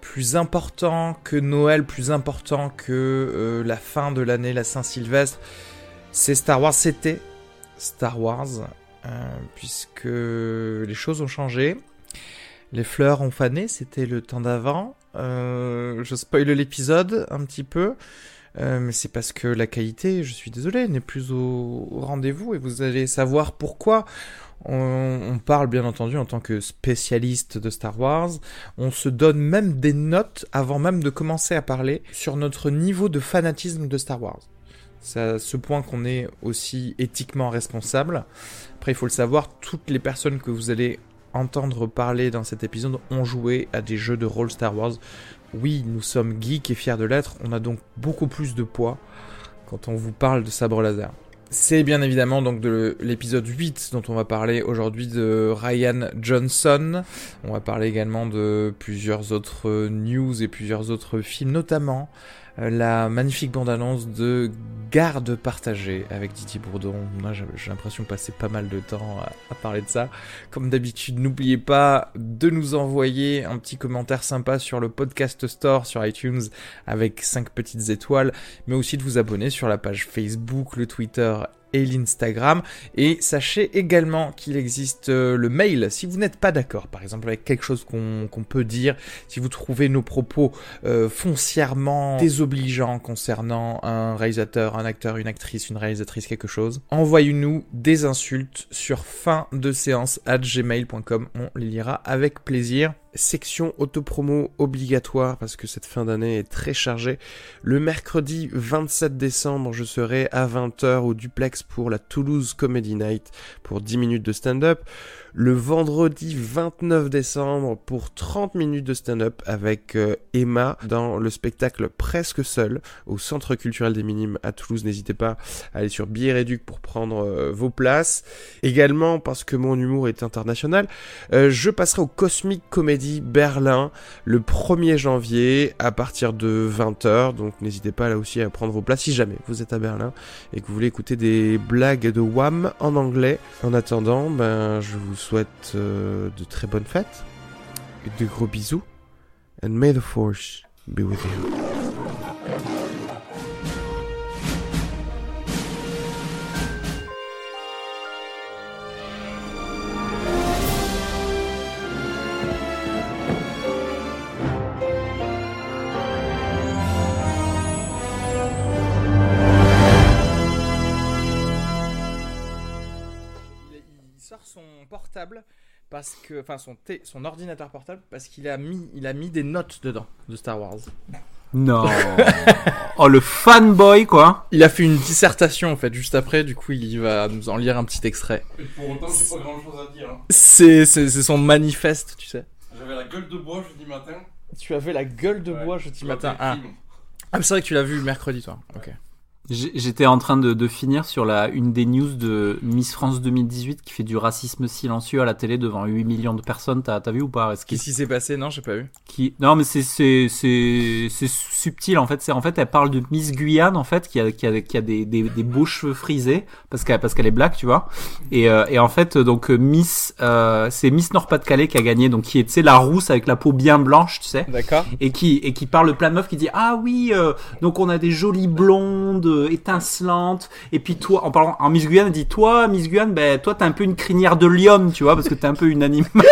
Plus important que Noël, plus important que euh, la fin de l'année, la Saint-Sylvestre, c'est Star Wars. C'était Star Wars, euh, puisque les choses ont changé. Les fleurs ont fané, c'était le temps d'avant. Euh, je spoil l'épisode un petit peu. Mais c'est parce que la qualité, je suis désolé, n'est plus au rendez-vous et vous allez savoir pourquoi. On, parle bien entendu en tant que spécialiste de Star Wars. On se donne même des notes avant même de commencer à parler sur notre niveau de fanatisme de Star Wars. C'est à ce point qu'on est aussi éthiquement responsable. Après, il faut le savoir, toutes les personnes que vous allez entendre parler dans cet épisode ont joué à des jeux de rôle Star Wars. Oui, nous sommes geeks et fiers de l'être, on a donc beaucoup plus de poids quand on vous parle de sabre laser. C'est bien évidemment donc de l'épisode 8 dont on va parler aujourd'hui de Ryan Johnson. On va parler également de plusieurs autres news et plusieurs autres films, notamment la magnifique bande-annonce de Garde partagée avec Didier Bourdon. Moi, j'ai l'impression de passer pas mal de temps à, à parler de ça. Comme d'habitude, n'oubliez pas de nous envoyer un petit commentaire sympa sur le podcast store sur iTunes avec 5 petites étoiles, mais aussi de vous abonner sur la page Facebook, le Twitter l'Instagram. Et sachez également qu'il existe le mail. Si vous n'êtes pas d'accord, par exemple, avec quelque chose qu'on qu peut dire, si vous trouvez nos propos euh, foncièrement désobligeants concernant un réalisateur, un acteur, une actrice, une réalisatrice, quelque chose, envoyez-nous des insultes sur fin de séance at gmail.com. On les lira avec plaisir section autopromo obligatoire parce que cette fin d'année est très chargée. Le mercredi 27 décembre, je serai à 20h au duplex pour la Toulouse Comedy Night pour 10 minutes de stand-up. Le vendredi 29 décembre pour 30 minutes de stand-up avec euh, Emma dans le spectacle Presque Seul au Centre culturel des Minimes à Toulouse. N'hésitez pas à aller sur Billet Réduc pour prendre euh, vos places. Également parce que mon humour est international, euh, je passerai au Cosmic Comedy Berlin le 1er janvier à partir de 20h. Donc n'hésitez pas là aussi à prendre vos places si jamais vous êtes à Berlin et que vous voulez écouter des blagues de Wham en anglais. En attendant, ben je vous souhaite euh, de très bonnes fêtes, et de gros bisous, and may the force be with you. Parce que enfin son t son ordinateur portable parce qu'il a mis il a mis des notes dedans de Star Wars. Non. oh le fanboy quoi. Il a fait une dissertation en fait juste après du coup il va nous en lire un petit extrait. Et pour autant j'ai pas grand chose à dire. Hein. C'est c'est son manifeste tu sais. J'avais la gueule de bois jeudi matin. Tu avais la gueule de Ouais. bois jeudi Je matin. Ah, ah c'est vrai que tu l'as vu mercredi toi. Ok. J'étais en train de, de finir sur la une des news de Miss France 2018 qui fait du racisme silencieux à la télé devant 8 millions de personnes. T'as as vu ou pas Qu'est-ce qui s'est passé? Non j'ai pas vu. qui non mais c'est c'est c'est c'est subtil en fait c'est en fait elle parle de Miss Guyane en fait qui a qui a qui a des des, des beaux cheveux frisés parce qu'elle parce qu'elle est black tu vois et euh, et en fait donc Miss euh, c'est Miss Nord-Pas-de-Calais qui a gagné donc qui est tu sais la rousse avec la peau bien blanche tu sais D'accord. et qui et qui parle plein de meufs qui dit ah oui euh, donc on a des jolies blondes euh, étincelantes et puis toi en parlant en Miss Guyane elle dit toi Miss Guyane ben toi t'as un peu une crinière de lion tu vois parce que t'es un peu une animal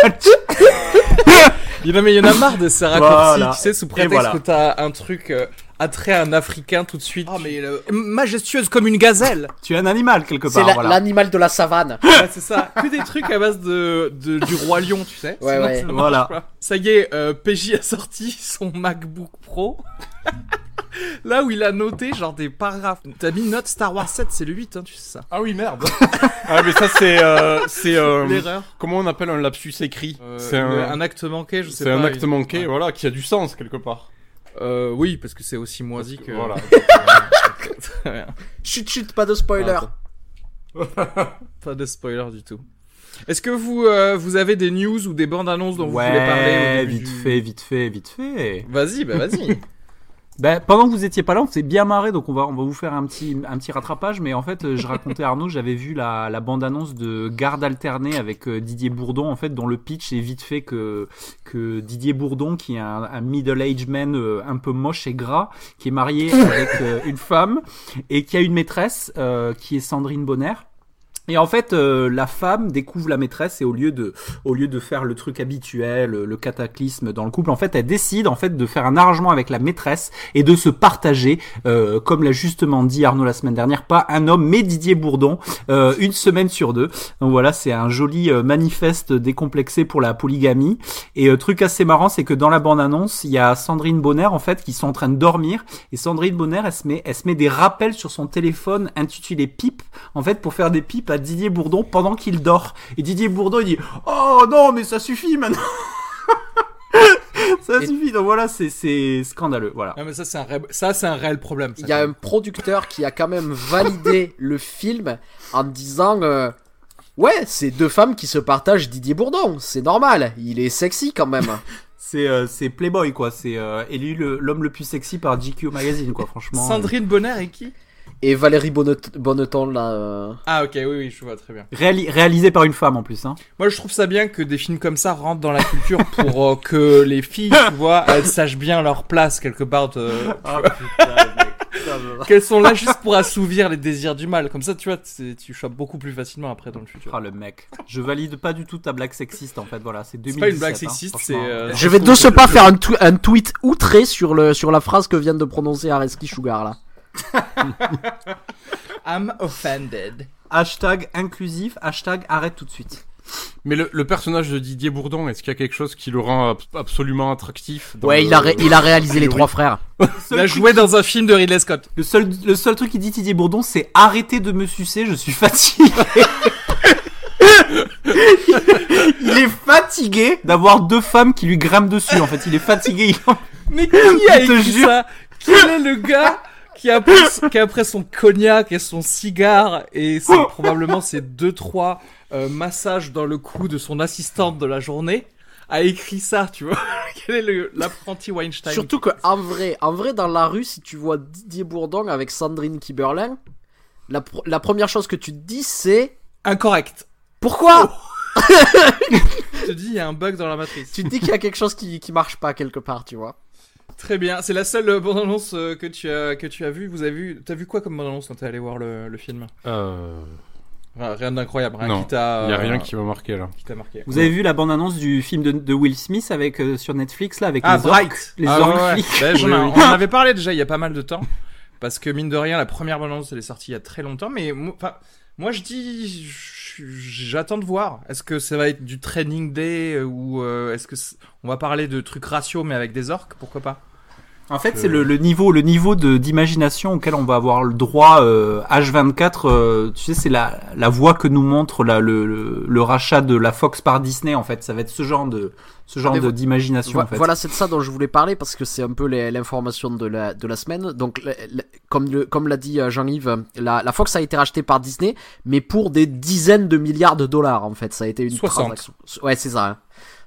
Il y en a, mais il y en a marre de ces raccourcis, Voilà. tu sais, sous prétexte voilà. que t'as un truc euh, attrait à un Africain tout de suite. Oh, mais euh, majestueuse comme une gazelle. Tu es un animal quelque C'est part. la- voilà. l'animal de la savane. Ouais, c'est ça. Que des trucs à base de, de- du roi lion, tu sais. Ouais, Sinon, ouais. ça ne marche Voilà. pas. Ça y est, euh, PJ a sorti son MacBook Pro. Là où il a noté genre des paragraphes. T'as mis note Star Wars 7, c'est le 8, hein, tu sais ça. Ah oui, merde. ah, mais ça, c'est. euh, c'est. euh, L'erreur. comment on appelle un lapsus écrit Euh, C'est un. un acte manqué, je sais C'est pas. un acte il- manqué, Ouais. voilà, qui a du sens quelque part. Euh, oui, parce que c'est aussi moisi que. Voilà. Très bien. Chut, chut, pas de spoiler. Ah, Pas de spoiler du tout. Est-ce que vous, euh, vous avez des news ou des bandes annonces dont vous voulez parler au Ouais, vite du- fait, vite fait, vite fait. Vas-y, bah vas-y. Ben, pendant que vous étiez pas là, on s'est bien marré, donc on va, on va vous faire un petit, un petit rattrapage. Mais en fait, euh, je racontais à Arnaud, j'avais vu la, la bande-annonce de Garde alternée avec euh, Didier Bourdon, en fait, dont le pitch est vite fait que, que Didier Bourdon, qui est un, un middle-aged man euh, un peu moche et gras, qui est marié avec une femme et qui a une maîtresse qui est Sandrine Bonner. Et en fait, euh, la femme découvre la maîtresse et au lieu de, au lieu de faire le truc habituel, le, le cataclysme dans le couple, en fait, elle décide en fait de faire un arrangement avec la maîtresse et de se partager, euh, comme l'a justement dit Arnaud la semaine dernière, pas un homme mais Didier Bourdon, euh, une semaine sur deux. Donc voilà, c'est un joli euh, manifeste décomplexé pour la polygamie. Et euh, truc assez marrant, c'est que dans la bande-annonce, il y a Sandrine Bonner en fait qui sont en train de dormir et Sandrine Bonner, elle se met, elle se met des rappels sur son téléphone intitulé pipe en fait pour faire des pipes Didier Bourdon pendant qu'il dort. Et Didier Bourdon il dit "Oh non, mais ça suffit maintenant." ça Et- suffit. Donc voilà, c'est c'est scandaleux, voilà. Non, mais ça, c'est un, ré- ça, c'est un réel problème. Il y a un producteur qui a quand même validé le film en disant euh, Ouais, c'est deux femmes qui se partagent Didier Bourdon, c'est normal, il est sexy quand même. C'est euh, c'est Playboy quoi, c'est euh, élu le- l'homme le plus sexy par GQ magazine quoi, franchement. Sandrine Bonner et qui? Et Valérie Bonnet- Bonneton là. euh, Ah, ok, oui, oui, je vois très bien. Réali- réalisé par une femme en plus hein. Moi, je trouve ça bien que des films comme ça rentrent dans la culture pour euh, que les filles, tu vois, elles sachent bien leur place quelque part. de- Qu'elles sont là juste pour assouvir les désirs du mal. Comme ça, tu vois, tu chopes beaucoup plus facilement après dans le futur. Ah le mec. Je valide pas du tout ta blague sexiste en fait, voilà, c'est 2017. C'est pas une blague hein, sexiste, c'est. euh, Je vais de ce pas faire un tweet outré sur, le, sur la phrase que vient de prononcer Areski Sugar là. I'm offended. Hashtag inclusif, hashtag arrête tout de suite. Mais le, le personnage de Didier Bourdon, est-ce qu'il y a quelque chose qui le rend ab- absolument attractif dans Ouais, le- il a, ré- il a réalisé les trois frères. Il a joué dans un film de Ridley Scott. Le seul, le seul truc qu'il dit Didier Bourdon, c'est arrêtez de me sucer, je suis fatigué. il est fatigué d'avoir deux femmes qui lui grimpent dessus. En fait, il est fatigué. Il en- Mais qui a écrit ça? Quel est le gars? Qui a, pris, qui a pris son cognac et son cigare et probablement ses deux trois euh, massages dans le cou de son assistante de la journée a écrit ça, tu vois Quel est l'apprenti Weinstein? Surtout que en vrai, en vrai, dans la rue, si tu vois Didier Bourdon avec Sandrine Kiberlin, la, pr- la première chose que tu te dis c'est Incorrect. Pourquoi? Je te dis, il y a un bug dans la matrice. Tu te dis qu'il y a quelque chose qui, qui marche pas quelque part, tu vois. Très bien, c'est la seule euh, bande-annonce euh, que tu as que tu as vue. Vous avez vu T'as vu quoi comme bande-annonce quand t'es allé voir le, le film Euh, Rien rien d'incroyable, rien Non, qui t'a. Il y a euh, rien qui m'a marqué là. qui t'a marqué. Vous avez vu la bande-annonce du film de, de Will Smith avec euh, sur Netflix là avec Ah, les orques, Bright les Ah, orques ouais. Ben, Oui, oui. On en avait parlé déjà il y a pas mal de temps. Parce que mine de rien, la première bande-annonce elle est sortie il y a très longtemps. Mais mo- enfin, moi je dis, je- j'attends de voir. Est-ce que ça va être du training day euh, ou euh, est-ce que on va parler de trucs ratio mais avec des orques Pourquoi pas? En fait, c'est le, le niveau, le niveau de d'imagination auquel on va avoir le droit euh, H24. euh, tu sais, c'est la la voie que nous montre la, le, le le rachat de la Fox par Disney. En fait, ça va être ce genre de ce genre vo- d'imagination. Vo- en fait. Voilà, c'est de ça dont je voulais parler parce que c'est un peu l'information de la, de la semaine. Donc, le- le- comme, le- comme l'a dit euh, Jean-Yves, la, la Fox a été rachetée par Disney, mais pour des dizaines de milliards de dollars en fait. Ça a été une 60. transaction. Ouais, c'est ça. hein.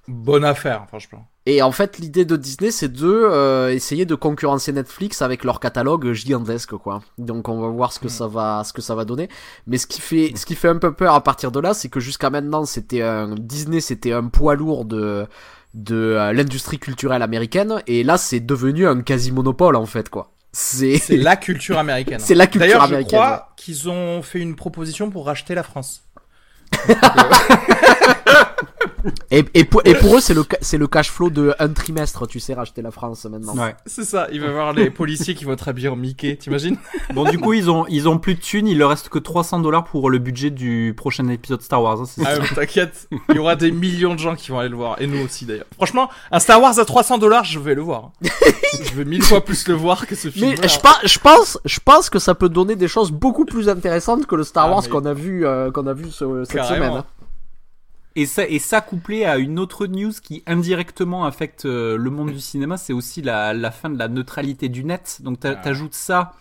Bonne affaire, franchement. Et en fait, l'idée de Disney, c'est de euh, essayer de concurrencer Netflix avec leur catalogue gigantesque, quoi. Donc, on va voir ce que ça va, ce que ça va donner. Mais ce qui fait, ce qui fait un peu peur à partir de là, c'est que jusqu'à maintenant, c'était un Disney, c'était un poids lourd de de euh, l'industrie culturelle américaine, et là, c'est devenu un quasi monopole, en fait, quoi. C'est la culture américaine. c'est la culture D'ailleurs, je américaine. crois qu'ils ont fait une proposition pour racheter la France. Et, et, pour, et pour eux, c'est le, ca- c'est le cash flow de un trimestre, tu sais, racheter la France maintenant. Ouais. C'est ça, il va y avoir les policiers qui vont être habillés en Mickey, t'imagines? Bon, du coup, ils ont, ils ont plus de thunes. Il leur reste que 300 dollars pour le budget du prochain épisode Star Wars. hein, Ah ça. t'inquiète, il y aura des millions de gens qui vont aller le voir, et nous aussi d'ailleurs. Franchement, un Star Wars à 300 dollars, je vais le voir. je vais mille fois plus le voir que ce film. Mais je, pa- je pense, je pense que ça peut donner des choses beaucoup plus intéressantes que le Star Ah, Wars mais- qu'on a vu, euh, qu'on a vu ce- cette Carrément. semaine. hein. Et ça, et ça couplé à une autre news qui indirectement affecte euh, le monde du cinéma, c'est aussi la, la fin de la neutralité du net. Donc Ah. t'ajoutes ça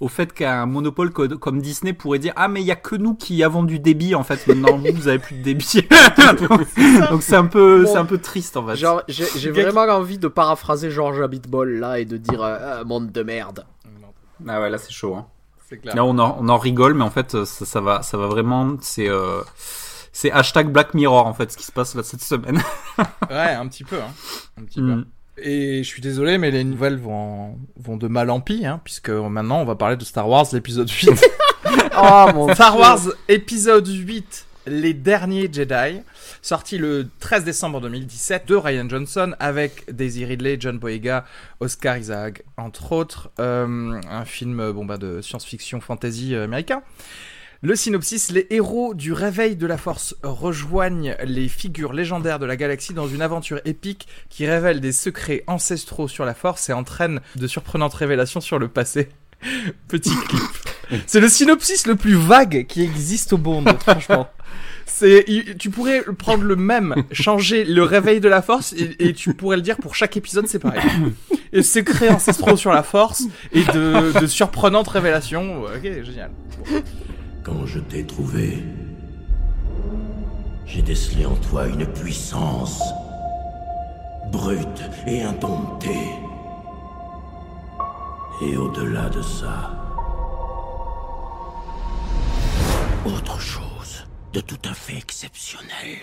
au fait qu'un monopole co- comme Disney pourrait dire ah mais il y a que nous qui avons du débit en fait maintenant vous vous avez plus de débit donc c'est un peu Bon. c'est un peu triste en fait Genre, j'ai vraiment envie de paraphraser George Abitbol là et de dire euh, Ah, monde de merde. ah ouais là c'est chaud hein. Clair. là on en, on en rigole mais en fait euh, ça, ça va ça va vraiment c'est euh, c'est hashtag Black Mirror en fait ce qui se passe là cette semaine Ouais, un petit peu, hein. Un petit Mm. peu. Et je suis désolé, mais les nouvelles vont, vont de mal en pis, hein, puisque maintenant on va parler de Star Wars l'épisode 8. Oh mon Star Dieu. Wars épisode 8, Les Derniers Jedi, sorti le 13 décembre 2017 de Ryan Johnson avec Daisy Ridley, John Boyega, Oscar Isaac, entre autres. Euh, un film bon, bah, de science-fiction fantasy euh, américain. Le synopsis, les héros du réveil de la force rejoignent les figures légendaires de la galaxie dans une aventure épique qui révèle des secrets ancestraux sur la force et entraîne de surprenantes révélations sur le passé. Petit clip. C'est le synopsis le plus vague qui existe au monde, franchement. C'est, tu pourrais prendre le même, changer le réveil de la force et, et tu pourrais le dire pour chaque épisode, c'est pareil. Et secrets ancestraux sur la force et de, de surprenantes révélations. Ok, génial. Quand je t'ai trouvé, j'ai décelé en toi une puissance brute et indomptée. Et au-delà de ça, autre chose de tout à fait exceptionnel.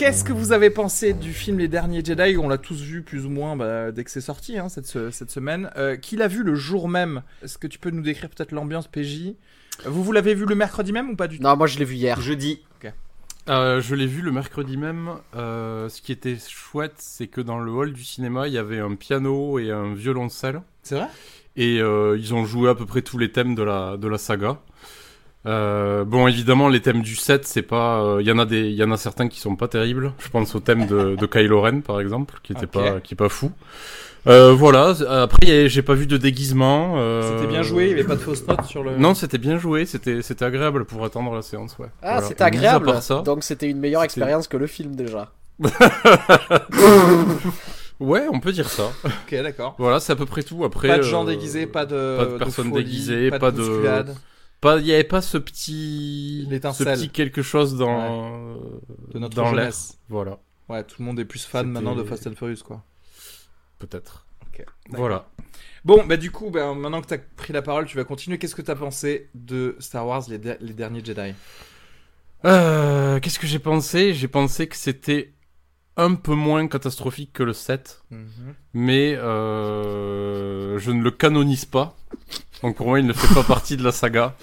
Qu'est-ce que vous avez pensé du film Les Derniers Jedi On l'a tous vu plus ou moins bah, dès que c'est sorti hein, cette, se- cette semaine. Euh, qui l'a vu le jour même? Est-ce que tu peux nous décrire peut-être l'ambiance PJ Vous, vous l'avez vu le mercredi même ou pas du tout? Non, moi je l'ai vu hier. jeudi Euh, je l'ai vu le mercredi même. Euh, ce qui était chouette, c'est que dans le hall du cinéma, il y avait un piano et un violoncelle. C'est vrai? Et euh, ils ont joué à peu près tous les thèmes de la, de la saga. Euh, bon, évidemment, les thèmes du set, c'est pas. euh, Il y en a des, il y en a certains qui sont pas terribles. Je pense au thème de, de Kylo Ren, par exemple, qui était pas, qui est pas fou. Euh, voilà. Après, y a- j'ai pas vu de déguisement. euh, C'était bien joué, il n'y avait pas de fausses notes sur le. Non, c'était bien joué. C'était, c'était agréable pour attendre la séance, ouais. Ah, Voilà. c'était agréable. part ça, Donc c'était une meilleure expérience que le film déjà. ouais, on peut dire ça. Ok, d'accord. Voilà, c'est à peu près tout. Après, Pas de gens euh, déguisés, pas de. pas de personnes folie, déguisées, pas pas de. Pas, il y avait pas ce petit, ce petit quelque chose dans, De notre dans l'air. Voilà, Ouais, tout le monde est plus fan maintenant de Fast and Furious, quoi. peut-être. Ok. Voilà. Bon, bah du coup, bah, maintenant que t'as pris la parole, tu vas continuer. Qu'est-ce que t'as pensé de Star Wars, les, les derniers Jedi? Euh, qu'est-ce que j'ai pensé? J'ai pensé que c'était un peu moins catastrophique que le 7, mais euh, je ne le canonise pas. Donc pour moi, il ne fait pas partie de la saga.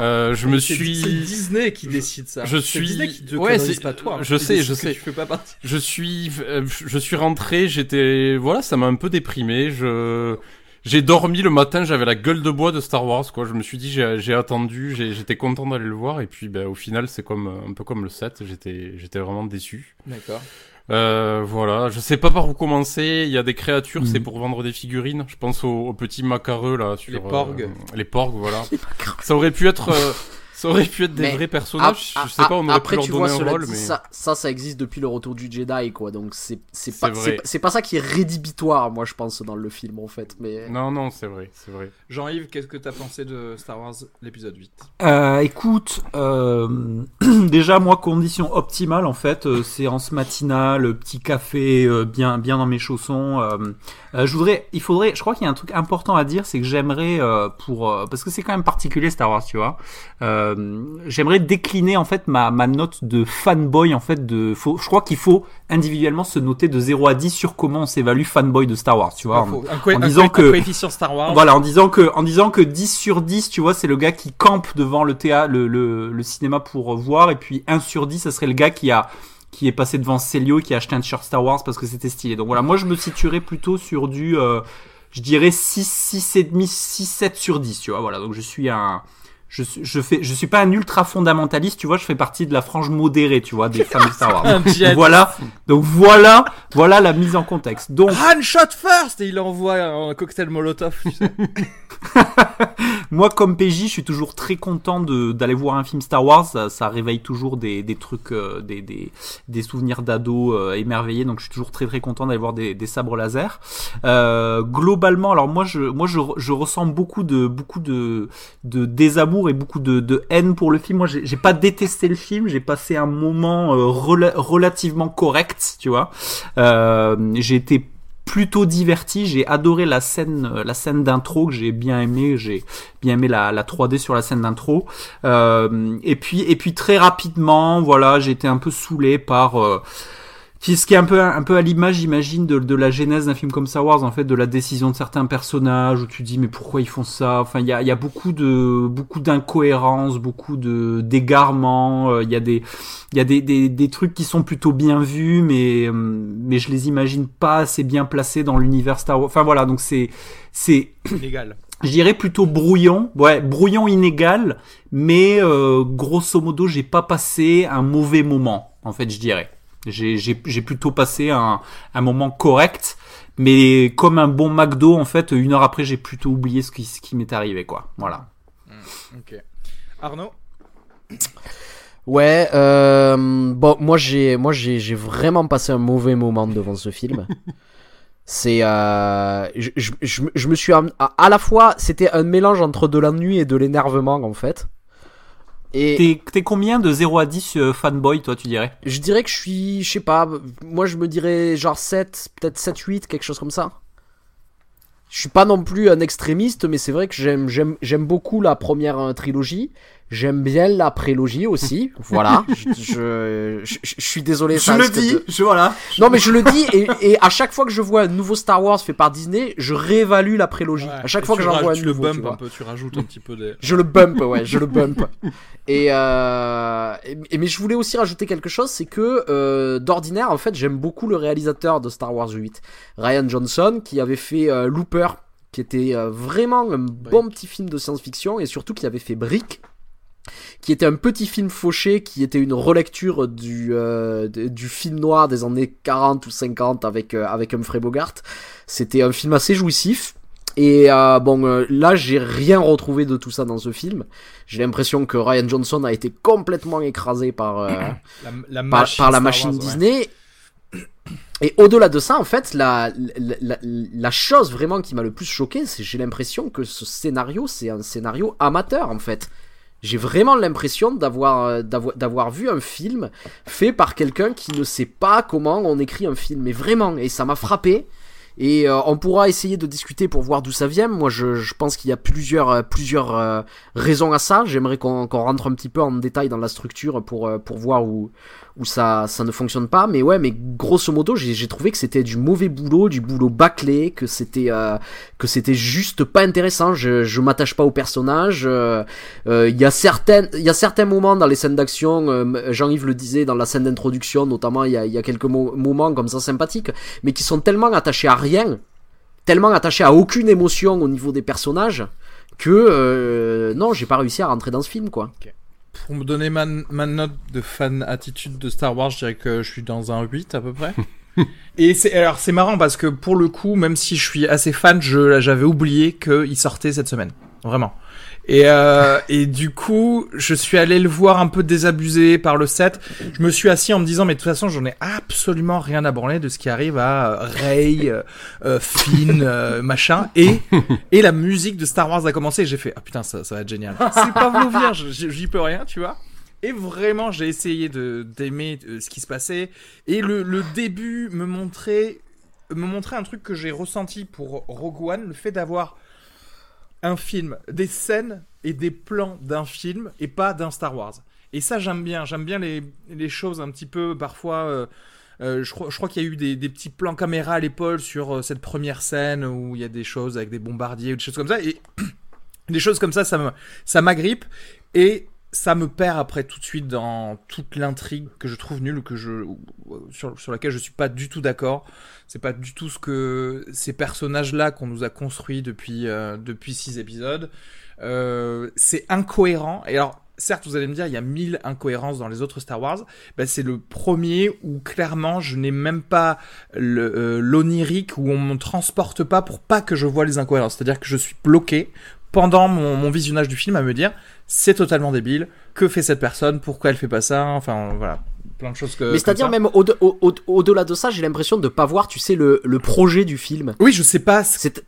Euh, je me suis... C'est Disney qui décide ça. Je suis- Disney qui te Ouais, c'est- pas toi. je sais, je sais. Tu fais pas partie. Je suis, euh, je suis rentré, j'étais, voilà, ça m'a un peu déprimé. Je, j'ai dormi le matin, j'avais la gueule de bois de Star Wars, quoi. Je me suis dit, j'ai, attendu, j'étais content d'aller le voir, et puis, ben, au final, c'est comme un peu comme le 7. J'étais, j'étais vraiment déçu. D'accord. Euh, voilà, je sais pas par où commencer. Il y a des créatures, c'est pour vendre des figurines. Je pense aux, aux petits macareux là, sur Les porgs. euh, les porgs, voilà. ça aurait pu être, euh, ça aurait pu être des Mais, vrais personnages. je sais pas, on aurait Après, pu leur tu donner vois, un rôle, dit, mais. ça, ça, ça existe depuis le retour du Jedi, quoi. Donc c'est pas pas- ça qui est rédhibitoire, moi, je pense, dans le film, en fait. Mais Non, non, c'est vrai, c'est vrai. Jean-Yves, qu'est-ce que t'as pensé de Star Wars, l'épisode 8 Euh, écoute, euh, déjà moi condition optimale en fait, euh, séance matinale, petit café euh, bien bien dans mes chaussons. euh, euh, je voudrais, il faudrait, je crois qu'il y a un truc important à dire, c'est que j'aimerais euh, pour euh, parce que c'est quand même particulier Star Wars, tu vois. Euh, j'aimerais décliner en fait ma, ma note de fanboy en fait de faut, je crois qu'il faut individuellement se noter de 0 à 10 sur comment on s'évalue fanboy de Star Wars, tu vois. Faut- un, en disant que- coefficient Star Wars. Voilà, en disant que en disant que 10 sur 10, tu vois, c'est le gars qui campe devant le théâtre le, le, le cinéma pour voir et puis 1 sur 10, ça serait le gars qui a qui est passé devant Célio et qui a acheté un t-shirt Star Wars parce que c'était stylé. Donc voilà, moi je me situerais plutôt sur du euh, je dirais 6 6 et demi 6 7 sur 10, tu vois. Voilà, donc je suis un je, suis- je fais je suis pas un ultra fondamentaliste, tu vois, je fais partie de la frange modérée, tu vois, des fans de Star Wars. Voilà. Donc voilà, voilà la mise en contexte. Donc Han shot first et il envoie un cocktail Molotov. tu sais. Moi, comme PJ, je suis toujours très content de- d'aller voir un film Star Wars. Ça, ça réveille toujours des, des trucs, euh, des, des, des souvenirs d'ado euh, émerveillés. Donc, je suis toujours très très content d'aller voir des, des sabres laser. Euh, globalement, alors moi, je, moi, je, je ressens beaucoup de, beaucoup de, de désamour et beaucoup de, de haine pour le film. Moi, j'ai pas détesté le film. J'ai passé un moment euh, rela- relativement correct, tu vois. Euh, j'ai été plutôt diverti. J'ai adoré la scène, euh, la scène d'intro que j'ai bien aimé. J'ai bien aimé la, la 3D sur la scène d'intro. Et puis, et puis très rapidement, voilà, j'ai été un peu saoulé par euh, qui- ce qui est un peu un peu à l'image, j'imagine, de, de la genèse d'un film comme Star Wars, en fait, de la décision de certains personnages où tu dis mais pourquoi ils font ça? Enfin, il y a, il y a beaucoup de beaucoup d'incohérences, beaucoup de d'égarements. euh, Il y a des il y a des, des, des trucs qui sont plutôt bien vus, mais hum, mais je les imagine pas assez bien placés dans l'univers Star Wars. Enfin voilà, donc c'est c'est Légal. je dirais plutôt brouillon, ouais, brouillon inégal, mais euh, grosso modo, j'ai pas passé un mauvais moment, en fait, je dirais. J'ai plutôt passé un, un moment correct, mais comme un bon McDo, en fait, une heure après, j'ai plutôt oublié ce qui, ce qui m'est arrivé, quoi. Voilà. Ok. Arnaud? Ouais, euh, bon, moi j'ai, moi j'ai, j'ai vraiment passé un mauvais moment devant ce film. C'est, euh, je, je, je, me- je me suis à la fois, c'était un mélange entre de l'ennui et de l'énervement en fait. Et T'es combien de 0 à 10 euh, fanboy, toi, tu dirais? Je dirais que je suis, je sais pas, moi je me dirais genre 7, peut-être 7, 8, quelque chose comme ça. Je suis pas non plus un extrémiste, mais c'est vrai que j'aime beaucoup la première euh, trilogie. J'aime bien la prélogie aussi. Voilà. je, je, je- je suis désolé. ça risque de- je voilà. Non, mais je le dis, et, et à chaque fois que je vois un nouveau Star Wars fait par Disney, je réévalue la prélogie. à chaque fois que j'en vois un tu le tu bump vois. un peu, tu rajoutes un petit peu des. Je le bump, ouais, je le bump. Et, euh, et- et- mais je voulais aussi rajouter quelque chose, c'est que euh, d'ordinaire, en fait, j'aime beaucoup le réalisateur de Star Wars 8, Ryan Johnson, qui avait fait euh, Looper, qui était euh, vraiment un bon petit film de science-fiction, et surtout qui avait fait Brick, qui était un petit film fauché, qui était une relecture du, euh, du film noir des années 40 ou 50 avec, euh, avec Humphrey Bogart. C'était un film assez jouissif. Et euh, bon, euh, là, j'ai rien retrouvé de tout ça dans ce film. J'ai l'impression que Ryan Johnson a été complètement écrasé par, La, la par, machine par la machine Wars, ouais. Disney. Et au-delà de ça, en fait, la, la, la- la chose vraiment qui m'a le plus choqué, c'est j'ai l'impression que ce scénario, c'est un scénario amateur, en fait. J'ai vraiment l'impression d'avoir euh, d'avoir d'avoir vu un film fait par quelqu'un qui ne sait pas comment on écrit un film. Mais vraiment, et ça m'a frappé. Et euh, on pourra essayer de discuter pour voir d'où ça vient. Moi, je, pense qu'il y a plusieurs, euh, plusieurs raisons à ça. J'aimerais qu'on rentre un petit peu en détail dans la structure pour, pour voir où, où ça, ça ne fonctionne pas. Mais ouais, mais grosso modo, j'ai trouvé que c'était du mauvais boulot, du boulot bâclé, que c'était euh, que c'était juste pas intéressant. Je, je m'attache pas au personnage. euh, euh, Il y a certaines, il y a certains moments dans les scènes d'action. euh, Jean-Yves le disait dans la scène d'introduction, notamment, il y a, il y a quelques mo- moments comme ça sympathiques, mais qui sont tellement attachés à rien, tellement attachés à aucune émotion au niveau des personnages que euh, non, j'ai pas réussi à rentrer dans ce film quoi. Pour me donner ma, ma note de fan attitude de Star Wars, je dirais que je suis dans un 8 à peu près. Et c'est alors c'est marrant parce que pour le coup, même si je suis assez fan, je j'avais oublié qu'il sortait cette semaine, vraiment. Et euh, et du coup, je suis allé le voir un peu désabusé par le set. Je me suis assis en me disant mais de toute façon, j'en ai absolument rien à branler de ce qui arrive à euh, Rey, euh, Finn, machin. Et et la musique de Star Wars a commencé. J'ai fait ah putain ça va être génial. C'est Pavlo Vierge, j'y j'y peux rien, tu vois. Et vraiment, j'ai essayé de d'aimer ce qui se passait. Et le, le début me montrait, me montrait un truc que j'ai ressenti pour Rogue One, le fait d'avoir un film, des scènes et des plans d'un film et pas d'un Star Wars. Et ça, j'aime bien. J'aime bien les, les choses un petit peu, parfois. euh, euh, je crois, qu'il y a eu des, des petits plans caméra à l'épaule sur euh, cette première scène où il y a des choses avec des bombardiers ou des choses comme ça. Et des choses comme ça, ça me- ça m'agrippe. Et ça me perd après tout de suite dans toute l'intrigue que je trouve nulle, que je, sur, laquelle je suis pas du tout d'accord. C'est pas du tout ce que ces personnages-là qu'on nous a construits depuis, euh, depuis six épisodes. Euh, c'est incohérent. Et alors, certes, vous allez me dire, il y a mille incohérences dans les autres Star Wars. Ben, c'est le premier où clairement je n'ai même pas euh, l'onirique où on me transporte pas pour pas que je vois les incohérences. C'est-à-dire que je suis bloqué pendant mon, mon visionnage du film à me dire c'est totalement débile. Que fait cette personne Pourquoi elle fait pas ça Enfin voilà, plein de choses que. Mais c'est-à-dire ça. même au- au- au- au-delà de ça, j'ai l'impression de pas voir, tu sais, le, le projet du film. Oui, je sais pas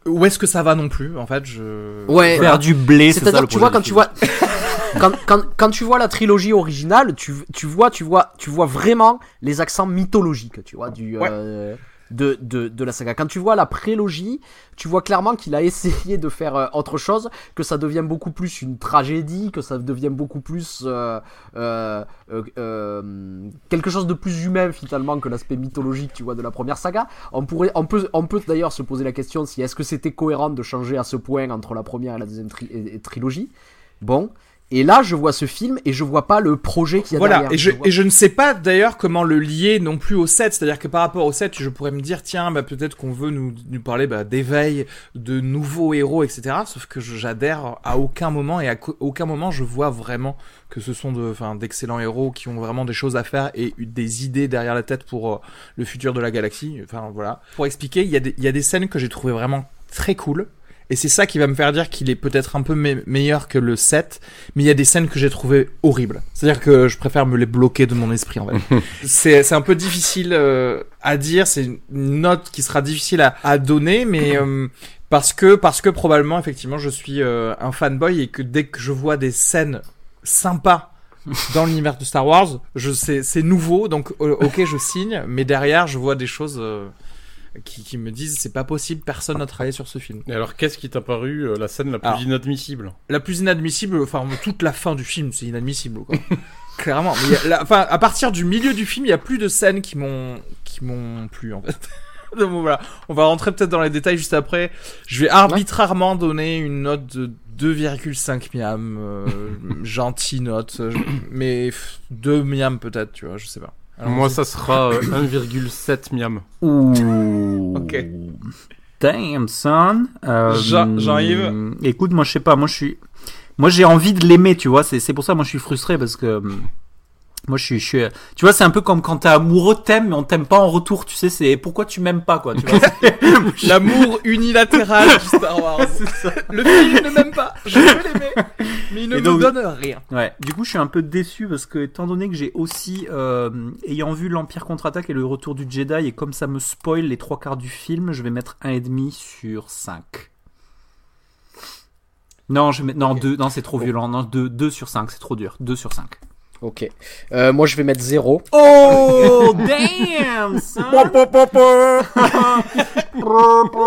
où est-ce que ça va non plus. En fait, je. Ouais. Faire du blé, c'est ça C'est-à-dire le que tu vois quand tu vois quand, quand, quand tu vois la trilogie originale, tu, tu vois tu vois tu vois vraiment les accents mythologiques, tu vois du euh, de, de, de la saga. Quand tu vois la prélogie, tu vois clairement qu'il a essayé de faire euh, autre chose, que ça devient beaucoup plus une tragédie, que ça devient beaucoup plus euh, euh, euh, euh, quelque chose de plus humain finalement que l'aspect mythologique, tu vois, de la première saga. On pourrait, on peut, on peut d'ailleurs se poser la question si est-ce que c'était cohérent de changer à ce point entre la première et la deuxième trilogie. Bon. Et là, je vois ce film et je vois pas le projet qu'il y a Voilà, derrière. et je, vois- et je ne sais pas d'ailleurs comment le lier non plus au 7, c'est-à-dire que par rapport au 7, je pourrais me dire, tiens, bah, peut-être qu'on veut nous, nous parler bah, d'éveil, de nouveaux héros, etc. Sauf que j'adhère à aucun moment et à aucun moment je vois vraiment que ce sont de, d'excellents héros qui ont vraiment des choses à faire et des idées derrière la tête pour euh, le futur de la galaxie. Enfin voilà. Pour expliquer, il y, a des- il y a des scènes que j'ai trouvées vraiment très cool. Et c'est ça qui va me faire dire qu'il est peut-être un peu me- meilleur que le 7, mais il y a des scènes que j'ai trouvées horribles. C'est-à-dire que je préfère me les bloquer de mon esprit, en fait. c'est, un peu difficile euh, à dire, c'est une note qui sera difficile à, à donner, mais euh, parce que parce que probablement, effectivement, je suis euh, un fanboy et que dès que je vois des scènes sympas dans l'univers de Star Wars, je c'est nouveau, donc ok, je signe, mais derrière, je vois des choses qui, qui me disent c'est pas possible, personne n'a travaillé sur ce film. Et alors, qu'est-ce qui t'a paru euh, la scène la plus Alors. inadmissible la plus inadmissible, enfin toute la fin du film, c'est inadmissible quoi. Clairement, mais la- enfin à partir du milieu du film, il y a plus de scènes qui m'ont qui m'ont plu en fait. Donc voilà, on va rentrer peut-être dans les détails juste après. Je vais arbitrairement donner une note de 2,5 miam, euh, gentille note, euh, mais pff, 2 miam peut-être, tu vois, je sais pas. Alors, Moi, ça sera euh, 1,7 miam. Ouh. Ok. Damn, son. Euh, Jean- Jean-Yves Écoute, moi, je sais pas. Moi, je suis. Moi, j'ai envie de l'aimer, tu vois. C'est c'est pour ça, moi, je suis frustré parce que. Moi, je suis, je suis. Tu vois, c'est un peu comme quand t'es amoureux, t'aimes, mais on t'aime pas en retour. Tu sais, c'est pourquoi tu m'aimes pas, quoi. Tu vois. L'amour unilatéral du Star Wars. Le film ne m'aime pas, je veux l'aimer, mais il ne Et me donc- donne rien. Ouais, du coup, je suis un peu déçu parce que, étant donné que j'ai aussi, euh, ayant vu l'Empire contre-attaque et le retour du Jedi, et comme ça me spoil les trois quarts du film, je vais mettre 1,5 sur 5. Non, je vais mettre, non, deux, non, c'est trop violent. Non, 2, 2 sur 5, c'est trop dur. 2 sur 5. Ok. Euh, moi, je vais mettre 0. Oh, damn,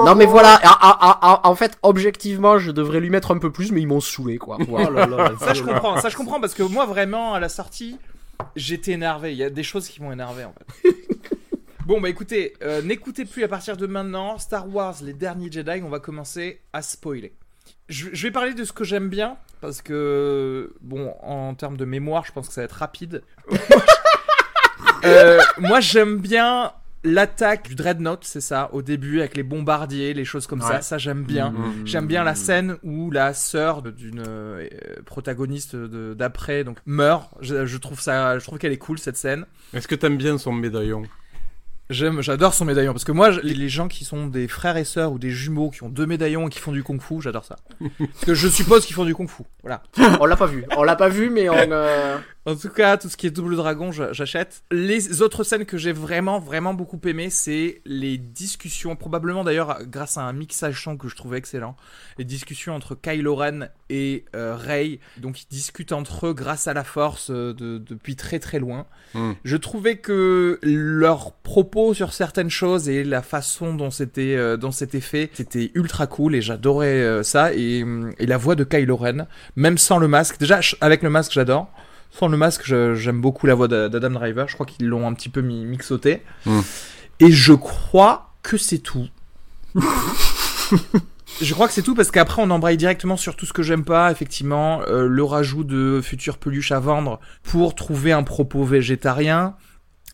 Non, mais voilà. ah, ah, ah, en fait, objectivement, je devrais lui mettre un peu plus, mais ils m'ont saoulé, quoi. Voilà. Ça je comprends, ça je comprends parce que moi vraiment à la sortie, j'étais énervé. Il y a des choses qui m'ont énervé en fait. Bon bah écoutez, euh, n'écoutez plus à partir de maintenant Star Wars les derniers Jedi, on va commencer à spoiler. Je, je vais parler de ce que j'aime bien parce que bon en termes de mémoire, je pense que ça va être rapide. Euh, moi j'aime bien l'attaque du Dreadnought, c'est ça, au début avec les bombardiers, les choses comme ça, Ouais. ça j'aime bien. Mm. J'aime bien la scène où la sœur d'une euh, protagoniste d'après donc meurt. Je, je trouve ça, je trouve qu'elle est cool cette scène. Est-ce que t'aimes bien son médaillon? J'aime, j'adore son médaillon parce que moi, je- les, les gens qui sont des frères et sœurs ou des jumeaux qui ont deux médaillons et qui font du kung-fu, j'adore ça. parce que je suppose qu'ils font du kung-fu. Voilà. on l'a pas vu. On l'a pas vu, mais on. euh, En tout cas, tout ce qui est Double Dragon, j'achète. Les autres scènes que j'ai vraiment, vraiment beaucoup aimé, c'est les discussions, probablement d'ailleurs grâce à un mixage son que je trouvais excellent, les discussions entre Kylo Ren et euh, Rey. Donc ils discutent entre eux grâce à la Force euh, de- depuis très très loin. Hmm. Je trouvais que leurs propos sur certaines choses et la façon dont c'était euh, dont c'était fait, c'était ultra cool et j'adorais euh, ça et, et la voix de Kylo Ren, même sans le masque. Déjà avec le masque, j'adore. Sans le masque, j'aime beaucoup la voix d'A- d'Adam Driver. Je crois qu'ils l'ont un petit peu mi mixoté. Hmm. Et je crois que c'est tout. Je crois que c'est tout parce qu'après on embraye directement sur tout ce que j'aime pas, effectivement, euh, le rajout de futures peluches à vendre pour trouver un propos végétarien.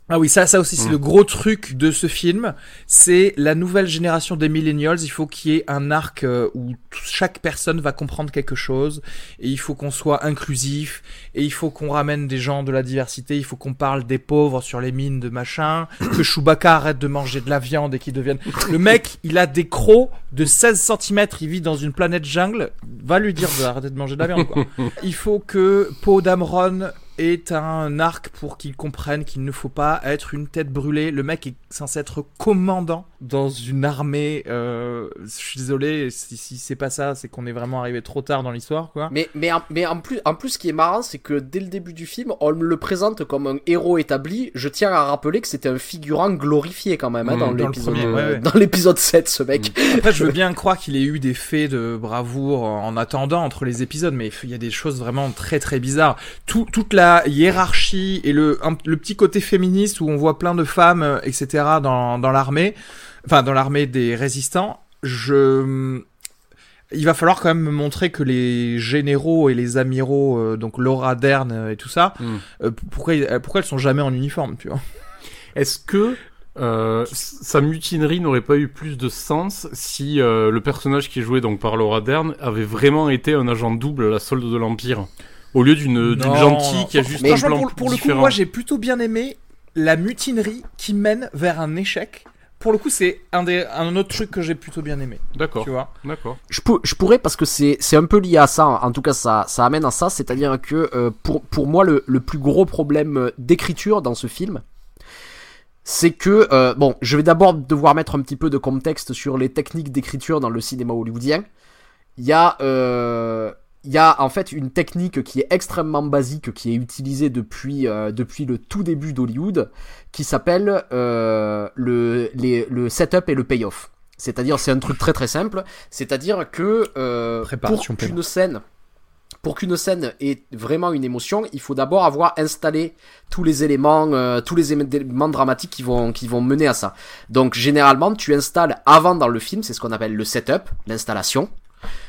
Ah oui, ça, ça aussi, c'est Mm. le gros truc de ce film. C'est la nouvelle génération des millennials. Il faut qu'il y ait un arc euh, où chaque personne va comprendre quelque chose. Et il faut qu'on soit inclusif. Et il faut qu'on ramène des gens de la diversité. Il faut qu'on parle des pauvres sur les mines de machin. Que Chewbacca arrête de manger de la viande et qu'il devienne... Le mec, il a des crocs de 16 cm. Il vit dans une planète jungle. Va lui dire d'arrêter de manger de la viande, quoi. Il faut que Poe Dameron est un arc pour qu'il comprenne qu'il ne faut pas être une tête brûlée. Le mec est censé être commandant dans une armée. Euh, je suis désolé, si, si c'est pas ça, c'est qu'on est vraiment arrivé trop tard dans l'histoire, quoi. Mais, mais, en, mais en, plus, en plus, ce qui est marrant, c'est que dès le début du film, on le présente comme un héros établi. Je tiens à rappeler que c'était un figurant glorifié quand même hein, Mmh, dans dans le l'épisode premier, ouais, ouais. dans l'épisode 7, ce mec. Après, je veux bien croire qu'il ait eu des faits de bravoure en attendant entre les épisodes, mais il y a des choses vraiment très très bizarres. Tout, toute la hiérarchie et le, un- le petit côté féministe où on voit plein de femmes, euh, etc. dans, dans l'armée, enfin dans l'armée des résistants, je... Il va falloir quand même me montrer que les généraux et les amiraux, euh, donc Laura Dern euh, et tout ça, Mm. euh, pourquoi, pourquoi elles sont jamais en uniforme, tu vois? Est-ce que euh, sa mutinerie n'aurait pas eu plus de sens si euh, le personnage qui est joué donc par Laura Dern avait vraiment été un agent double à la solde de l'Empire? Au lieu d'une gentille non. qui a juste Mais un plan pour, pour le coup, moi j'ai plutôt bien aimé la mutinerie qui mène vers un échec. Pour le coup, c'est un, des, un autre truc que j'ai plutôt bien aimé. D'accord, Tu vois d'accord. Je, pour- je pourrais parce que c'est c'est un peu lié à ça. En tout cas, ça ça amène à ça. C'est-à-dire que euh, pour pour moi le, le plus gros problème euh, d'écriture dans ce film, c'est que euh, bon, je vais d'abord devoir mettre un petit peu de contexte sur les techniques d'écriture dans le cinéma hollywoodien. Il y a euh, il y a en fait une technique qui est extrêmement basique, qui est utilisée depuis, euh, depuis le tout début d'Hollywood, qui s'appelle euh, le, les- le setup et le payoff. C'est-à-dire, c'est un truc très très simple. C'est-à-dire que euh, pour qu'une scène, pour qu'une scène ait vraiment une émotion, il faut d'abord avoir installé tous les éléments, euh, tous les éléments dramatiques qui vont qui vont mener à ça. Donc généralement, tu installes avant dans le film, c'est ce qu'on appelle le setup, l'installation.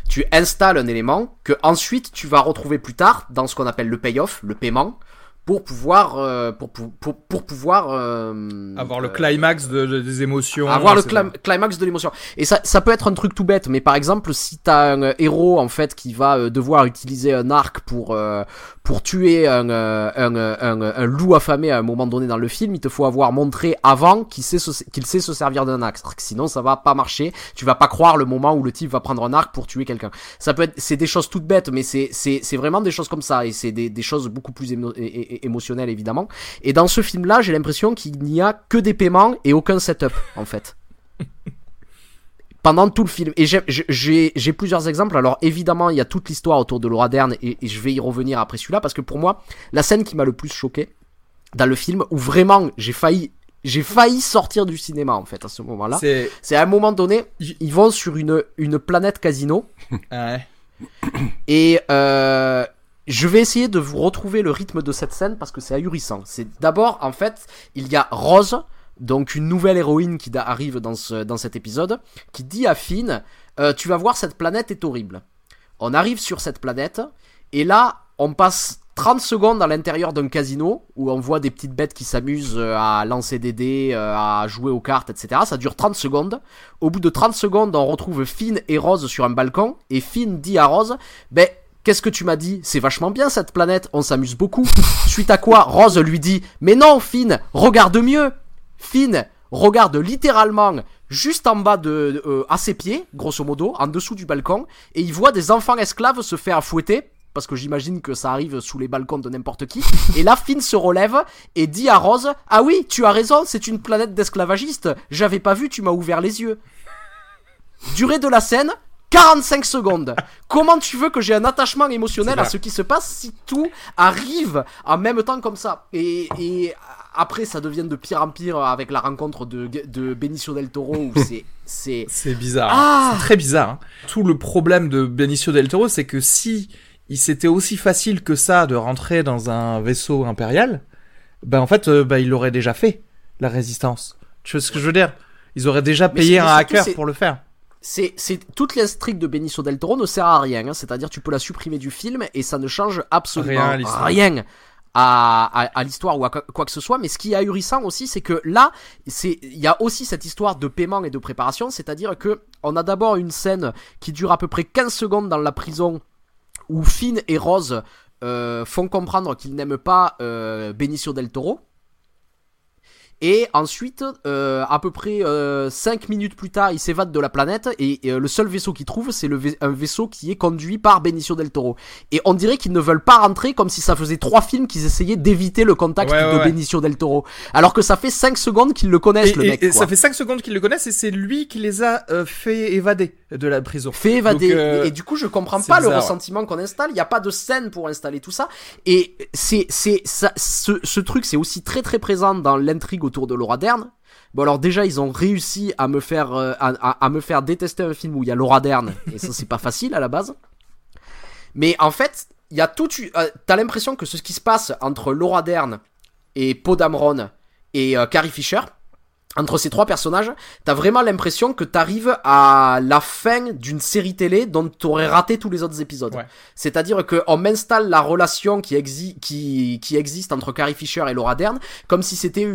Tu installes un élément que ensuite tu vas retrouver plus tard dans ce qu'on appelle le payoff, le paiement, pour pouvoir euh, pour, pour, pour, pour pouvoir euh, Avoir le euh, climax de, de- des émotions. avoir le clim- climax de l'émotion. Et ça, ça peut être un truc tout bête, mais par exemple, si t'as un héros en fait qui va devoir utiliser un arc pour euh, pour tuer un, euh, un, euh, un, un loup affamé à un moment donné dans le film, il te faut avoir montré avant qu'il sait se, qu'il sait se servir d'un arc. Sinon, ça va pas marcher. Tu vas pas croire le moment où le type va prendre un arc pour tuer quelqu'un. Ça peut être, c'est des choses toutes bêtes, mais c'est c'est c'est vraiment des choses comme ça et c'est des des choses beaucoup plus émotionnelles évidemment. Et dans ce film-là, j'ai l'impression qu'il n'y a que des paiements et aucun setup, en fait. Pendant tout le film. Et j'ai- plusieurs exemples. Alors évidemment, il y a toute l'histoire autour de Laura Dern et, et je vais y revenir après celui-là parce que pour moi, la scène qui m'a le plus choqué dans le film, où vraiment j'ai failli, j'ai failli sortir du cinéma en fait à ce moment-là. C'est. C'est à un moment donné, ils vont sur une, une planète casino Ouais. et euh, je vais essayer de vous retrouver le rythme de cette scène parce que c'est ahurissant. C'est d'abord, en fait, il y a Rose, donc une nouvelle héroïne qui arrive dans, dans cet épisode, qui dit à Finn, euh, tu vas voir, cette planète est horrible. On arrive sur cette planète, et là, on passe 30 secondes à l'intérieur d'un casino, où on voit des petites bêtes qui s'amusent euh, à lancer des dés, euh, à jouer aux cartes, etc. Ça dure 30 secondes. Au bout de 30 secondes, on retrouve Finn et Rose sur un balcon, et Finn dit à Rose, ben, Qu'est-ce que tu m'as dit? C'est vachement bien cette planète, on s'amuse beaucoup. Suite à quoi, Rose lui dit Mais non, Finn, regarde mieux Finn regarde littéralement juste en bas de, euh, à ses pieds, grosso modo, en dessous du balcon, et il voit des enfants esclaves se faire fouetter parce que j'imagine que ça arrive sous les balcons de n'importe qui. Et là, Finn se relève et dit à Rose Ah oui, tu as raison, c'est une planète d'esclavagistes. J'avais pas vu, tu m'as ouvert les yeux. Durée de la scène 45 secondes. Comment tu veux que j'ai un attachement émotionnel à ce qui se passe si tout arrive en même temps comme ça? Et, et après, ça devient de pire en pire avec la rencontre de, de Benicio del Toro où c'est c'est C'est bizarre. Ah C'est très bizarre. hein. Tout le problème de Benicio del Toro, c'est que si il s'était aussi facile que ça de rentrer dans un vaisseau impérial, ben en fait, euh, ben, il l'aurait déjà fait, la résistance. Tu vois ce que je veux dire? Ils auraient déjà Mais payé un hacker c'est- pour le faire. c'est c'est toute l'intrigue de Benicio del Toro ne sert à rien. hein. C'est-à-dire tu peux la supprimer du film et ça ne change absolument Rien à rien à, l'histoire ou à quoi, que ce soit. Mais ce qui est ahurissant aussi, c'est que là, il y a aussi cette histoire de paiement et de préparation. C'est-à-dire que on a d'abord une scène qui dure à peu près 15 secondes dans la prison où Finn et Rose euh, font comprendre qu'ils n'aiment pas euh, Benicio del Toro. Et ensuite, euh, à peu près 5 minutes plus tard, ils s'évadent de la planète et, et, euh, le seul vaisseau qu'ils trouvent, c'est le vai- un vaisseau qui est conduit par Benicio del Toro. Et on dirait qu'ils ne veulent pas rentrer comme si ça faisait trois films qu'ils essayaient d'éviter le contact Ouais, de ouais. Benicio del Toro. Alors que ça fait 5 secondes qu'ils le connaissent, Et, le mec. et quoi. ça fait 5 secondes qu'ils le connaissent et c'est lui qui les a euh, fait évader de la prison. fait évader. Donc, euh, et, du coup, je comprends pas le ouais. ressentiment qu'on installe. Il n'y a pas de scène pour installer tout ça. Et c'est, c'est, ça, ce, ce truc, c'est aussi très très présent dans l'intrigue autour de Laura Dern. Bon alors déjà ils ont réussi à me faire euh, à, à- à me faire détester un film où il y a Laura Dern et ça c'est pas facile à la base. Mais en fait il y a tout euh, t'as l'impression que ce qui se passe entre Laura Dern et Poe Dameron et euh, Carrie Fisher entre ces trois personnages, t'as vraiment l'impression que t'arrives à la fin d'une série télé dont t'aurais raté tous les autres épisodes. Ouais. C'est-à-dire que on m'installe la relation qui, exi qui, qui existe entre Carrie Fisher et Laura Dern comme si c'était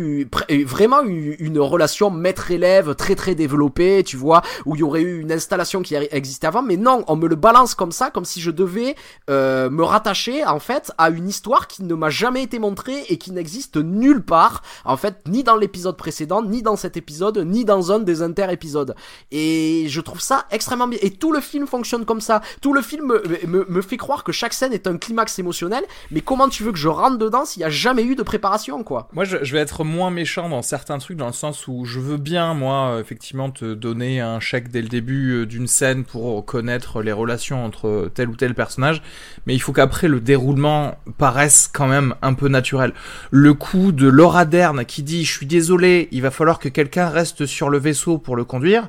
vraiment eu- une relation maître-élève très très développée, tu vois, où il y aurait eu une installation qui existait avant. Mais non, on me le balance comme ça, comme si je devais euh, me rattacher en fait à une histoire qui ne m'a jamais été montrée et qui n'existe nulle part, en fait, ni dans l'épisode précédent, ni dans cet épisode, ni dans un des inter-épisodes. Et je trouve ça extrêmement bien. Et tout le film fonctionne comme ça. Tout le film me, fait croire que chaque scène est un climax émotionnel. Mais comment tu veux que je rentre dedans s'il n'y a jamais eu de préparation, quoi? Moi, je, je vais être moins méchant dans certains trucs, dans le sens où je veux bien, moi, euh, effectivement, te donner un chèque dès le début euh, d'une scène pour connaître les relations entre tel ou tel personnage, mais il faut qu'après le déroulement paraisse quand même un peu naturel. Le coup de Laura Dern qui dit « Je suis désolé, il va falloir que quelqu'un reste sur le vaisseau pour le conduire »,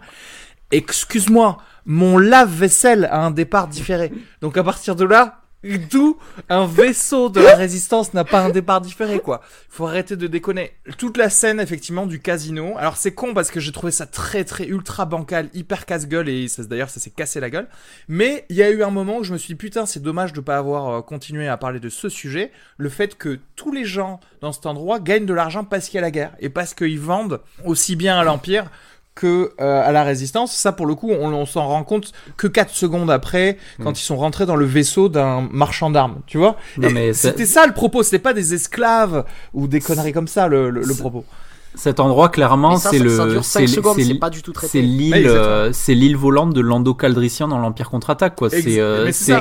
excuse-moi, mon lave-vaisselle a un départ différé. Donc à partir de là, d'où un vaisseau de la résistance n'a pas un départ différé, quoi. Faut arrêter de déconner. Toute la scène, effectivement, du casino. Alors c'est con parce que j'ai trouvé ça très très ultra bancal, hyper casse-gueule et d'ailleurs ça s'est cassé la gueule. Mais il y a eu un moment où je me suis dit putain c'est dommage de pas avoir euh, continué à parler de ce sujet. Le fait que tous les gens dans cet endroit gagnent de l'argent parce qu'il y a la guerre et parce qu'ils vendent aussi bien à l'Empire que euh, à la résistance. Ça, pour le coup, on, on s'en rend compte que 4 secondes après, quand ils sont rentrés dans le vaisseau d'un marchand d'armes, tu vois. C'était ça le propos, c'était pas des esclaves ou des conneries comme ça, le, le, le propos. Cet endroit, clairement, c'est le. ça dure 5 c'est- l'île, euh, c'est l'île volante de Lando Calrissian dans l'Empire contre-attaque, quoi. C'est, euh, c'est ça.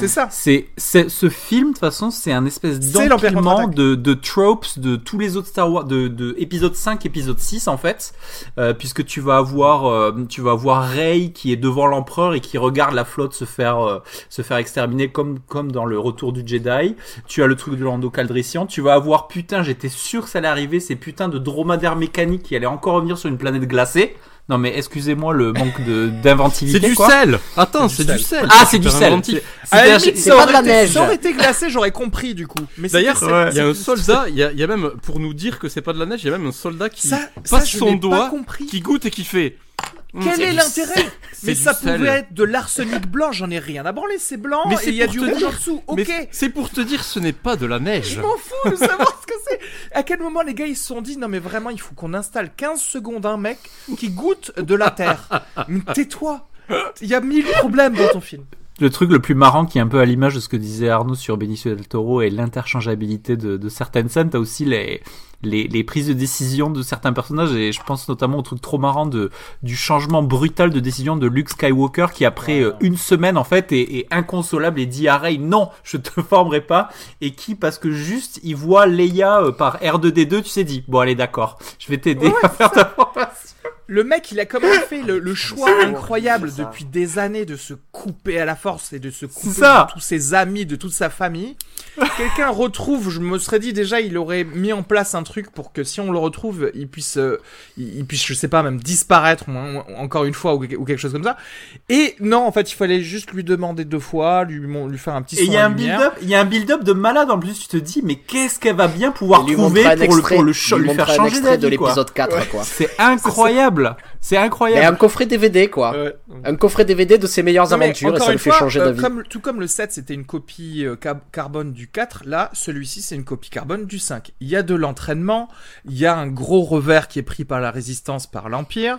C'est ça. C'est, c'est, ce film, de toute façon, c'est un espèce d'empilement de, de tropes de tous les autres Star Wars, de, de épisode 5, épisode 6, en fait, euh, puisque tu vas avoir, euh, tu vas avoir Rey qui est devant l'empereur et qui regarde la flotte se faire, euh, se faire exterminer comme, comme dans le retour du Jedi. Tu as le truc de Lando Calrissian. Tu vas avoir, putain, j'étais sûr que ça allait arriver, ces putains de dromadaires mécaniques qui allaient encore revenir sur une planète glacée. Non mais excusez-moi le manque de d'inventivité. C'est du quoi. sel Attends, C'est c'est du sel Ah c'est du sel. un- limite, c'est pas de la été- neige. Ça aurait été glacé, j'aurais compris du coup. Mais D'ailleurs, ouais. il y a un soldat, il y a, il y a même, pour nous dire que c'est pas de la neige, il y a même un soldat qui ça, passe son doigt, qui goûte et qui fait. Hum, Quel est l'intérêt. Mais ça sel. pouvait être de l'arsenic blanc, j'en ai rien à branler, c'est blanc Mais et il y a pour du te rouge dire. en dessous. Ok. c'est pour te dire, ce n'est pas de la neige. Je m'en fous de savoir ce que c'est. À quel moment les gars ils se sont dit non mais vraiment il faut qu'on installe 15 secondes un mec qui goûte de la terre. Mais tais-toi. Il y a mille problèmes dans ton film. le truc le plus marrant qui est un peu à l'image de ce que disait Arnaud sur Benicio del Toro et l'interchangeabilité de, de certaines scènes, t'as aussi les, les, les prises de décision de certains personnages et je pense notamment au truc trop marrant de du changement brutal de décision de Luke Skywalker qui après euh, une semaine en fait est, est inconsolable et dit à Rey non je te formerai pas. Et qui parce que juste il voit Leia euh, par R2D2 tu sais dit bon allez d'accord je vais t'aider à faire ta formation Le mec, il a quand même fait le, le choix incroyable depuis des années de se couper à la force et de se couper ça. de tous ses amis, de toute sa famille. Quelqu'un retrouve, je me serais dit déjà, il aurait mis en place un truc pour que si on le retrouve, il puisse, euh, il, il puisse, je sais pas, même disparaître ou- ou- encore une fois ou, ou quelque chose comme ça. Et non, en fait, il fallait juste lui demander deux fois, lui, mon- lui faire un petit et il y a un build-up il y a un build-up de malade en plus tu te dis mais qu'est-ce qu'elle va bien pouvoir trouver pour le, pour le lui faire changer extrait de d'avis quoi l'épisode 4, quoi. c'est incroyable c'est Et incroyable un coffret DVD, quoi. Ouais. Un coffret DVD de ses meilleures Non, mais aventures et encore ça le fait fois, changer euh, d'avis. comme, tout comme le 7 c'était une copie euh, ca- carbone du 4, là celui-ci c'est une copie carbone du 5. Il y a de l'entraînement, il y a un gros revers qui est pris par la résistance, par l'Empire,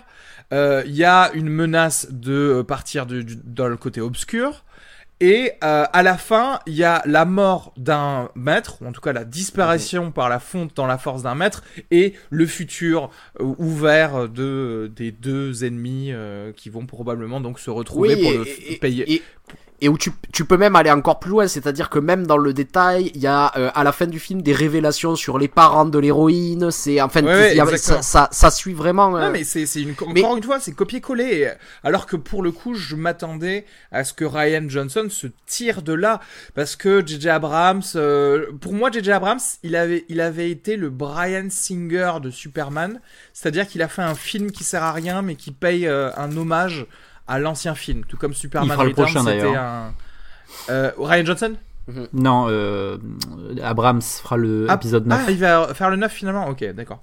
euh, il y a une menace de partir du- du- dans le côté obscur. Et euh, à la fin, il y a la mort d'un maître, ou en tout cas la disparition par la fonte dans la force d'un maître, et le futur euh, ouvert de des deux ennemis euh, qui vont probablement donc se retrouver Oui, pour et- le et- payer. Et, et où tu, tu peux même aller encore plus loin, c'est-à-dire que même dans le détail, il y a euh, à la fin du film des révélations sur les parents de l'héroïne. C'est enfin, Ouais, y a- ça, ça, ça suit vraiment. euh, Non mais c'est c'est une encore mais- une fois c'est copier-coller alors que pour le coup je m'attendais à ce que Ryan Johnson se tire de là parce que JJ Abrams euh, pour moi JJ Abrams il avait il avait été le Brian Singer de Superman c'est-à-dire qu'il a fait un film qui sert à rien mais qui paye euh, un hommage à l'ancien film tout comme Superman Il fera le Returns, prochain, c'était d'ailleurs. un euh, Ryan Johnson Non, euh, Abrams fera le Ah, épisode 9. Ah, il va faire le 9 finalement Ok, d'accord.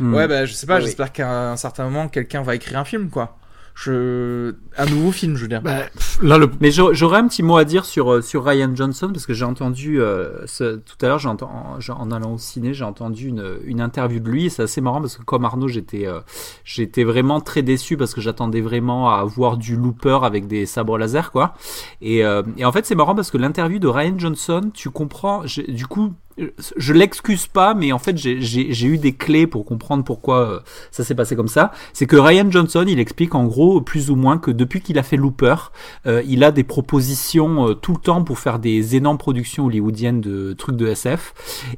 Hmm. Ouais, bah je sais pas, Oui, j'espère qu'à un certain moment, quelqu'un va écrire un film, quoi. Je... Un nouveau film, je veux dire. Bah, là, le, Mais j'aurais j'aurais un petit mot à dire sur, euh, sur Ryan Johnson, parce que j'ai entendu, euh, ce- tout à l'heure, en, j'ai- en allant au ciné, j'ai entendu une, une interview de lui, et c'est assez marrant, parce que comme Arnaud, j'étais euh, j'étais vraiment très déçu, parce que j'attendais vraiment à voir du looper avec des sabres laser, quoi. Et, euh, et en fait, c'est marrant, parce que l'interview de Ryan Johnson, tu comprends, j'ai- du coup, je l'excuse pas, mais en fait, j'ai- eu des clés pour comprendre pourquoi euh, ça s'est passé comme ça. C'est que Ryan Johnson, il explique en gros, plus ou moins, que depuis qu'il a fait Looper, euh, il a des propositions euh, tout le temps pour faire des énormes productions hollywoodiennes de trucs de SF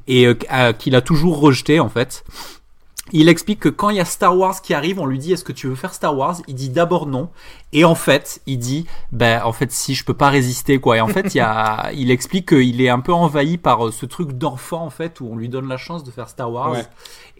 et qu'il a toujours rejeté en fait. Il explique que quand il y a Star Wars qui arrive, on lui dit est-ce que tu veux faire Star Wars? Il dit d'abord non. Et en fait, il dit ben en fait si je peux pas résister quoi. Et en fait, il y a il explique qu'il est un peu envahi par euh, ce truc d'enfant en fait où on lui donne la chance de faire Star Wars. Ouais.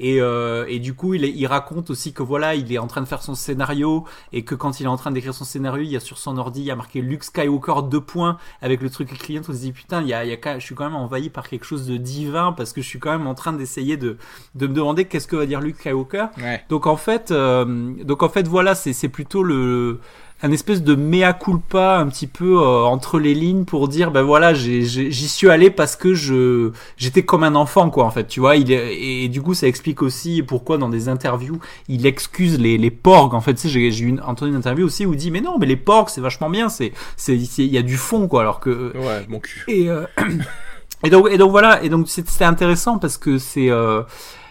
Et, euh, et du coup, il, est- il raconte aussi que voilà, il est en train de faire son scénario et que quand il est en train d'écrire son scénario, il y a sur son ordi, il y a marqué Luke Skywalker deux points avec le truc client. On se dit putain, il y a, il y a je suis quand même envahi par quelque chose de divin parce que je suis quand même en train d'essayer de, de me demander qu'est-ce que va dire Luke Skywalker. Ouais. Donc en fait, euh, donc en fait voilà, c'est c'est plutôt le un espèce de mea culpa un petit peu euh, entre les lignes pour dire ben voilà j'y suis allé parce que je j'étais comme un enfant quoi en fait tu vois il est, et, et du coup ça explique aussi pourquoi dans des interviews il excuse les les porgs en fait tu sais j'ai j'ai eu entendu une interview aussi où il dit mais non mais les porgs c'est vachement bien c'est c'est il y a du fond quoi alors que Ouais, mon cul. et, euh, et donc et donc voilà et donc c'était intéressant parce que c'est euh,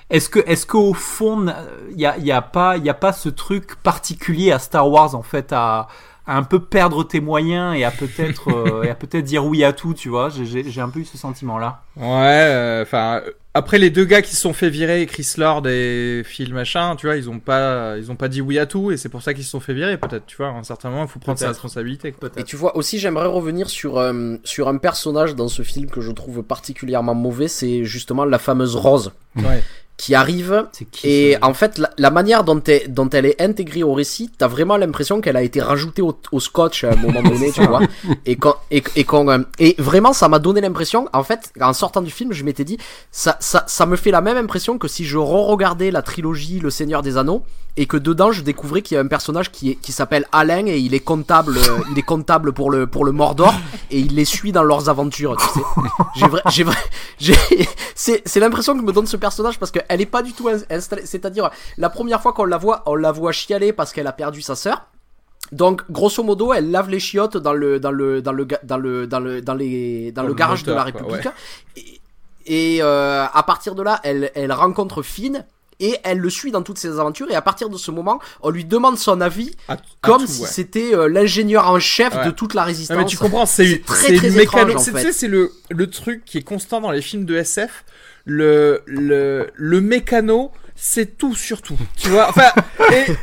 est-ce que est-ce qu'au fond il y a il y a pas il y a pas ce truc particulier à Star Wars en fait à à un peu perdre tes moyens et à peut-être euh, et à peut-être dire oui à tout tu vois? J'ai- j'ai j'ai un peu eu ce sentiment là Ouais, enfin, après les deux gars qui se sont fait virer, Chris Lord et Phil machin, tu vois, ils ont pas, ils ont pas dit oui à tout et c'est pour ça qu'ils se sont fait virer, peut-être, tu vois, à un certain moment, il faut prendre sa responsabilité. quoi. Et tu vois aussi, j'aimerais revenir sur euh, sur un personnage dans ce film que je trouve particulièrement mauvais, c'est justement la fameuse Rose Ouais. Qui arrive qui Et en fait, la, la manière dont, elle- dont elle est intégrée au récit, t'as vraiment l'impression qu'elle a été rajoutée au, au scotch à un moment donné, tu vois. Et quand, et, et quand, euh, et vraiment, ça m'a donné l'impression, en fait, en sortant du film, je m'étais dit, ça, ça, ça me fait la même impression que si je re-regardais la trilogie Le Seigneur des Anneaux et que dedans, je découvrais qu'il y a un personnage qui est, qui s'appelle Alain et il est comptable, euh, il est comptable pour le, pour le Mordor et il les suit dans leurs aventures, tu sais. J'ai vrai, j'ai vrai, c'est, c'est l'impression que me donne ce personnage parce qu'elle est pas du tout ins- installée. C'est-à-dire, la première fois qu'on la voit, on la voit chialer parce qu'elle a perdu sa sœur. Donc, grosso modo, elle lave les chiottes dans le dans le dans le dans le dans le dans les dans le garage de la République. Et, euh, à partir de là, elle elle rencontre Finn et elle le suit dans toutes ses aventures. Et à partir de ce moment, on lui demande son avis À- à comme tout, si ouais. c'était euh, l'ingénieur en chef Ouais. de toute la résistance. mais tu comprends, c'est très, très étrange, en fait. Tu sais, c'est le, le truc qui est constant dans les films de SF. Le, le, le mécano, c'est tout sur tout. Tu vois, enfin,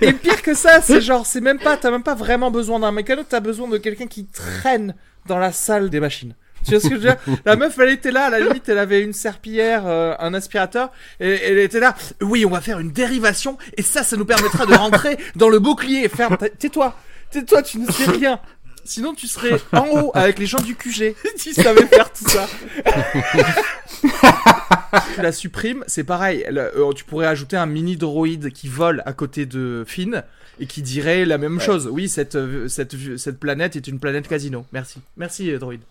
et, et pire que ça, c'est genre, c'est même pas, t'as même pas vraiment besoin d'un mécano, t'as besoin de quelqu'un qui traîne dans la salle des machines. Tu vois ce que je veux dire? La meuf, elle était là, à la limite, elle avait une serpillière, euh, un aspirateur, et elle était là. Oui, on va faire une dérivation, et ça, ça nous permettra de rentrer dans le bouclier. Ferme, ta- tais-toi, tais-toi, tu ne sais rien. Sinon, tu serais en haut avec les gens du QG. tu savais faire tout ça. Tu la supprimes, c'est pareil. Euh, tu pourrais ajouter un mini droïde qui vole à côté de Finn et qui dirait la même chose. Oui, cette, euh, cette, cette planète est une planète casino. Merci. Merci, euh, droïde.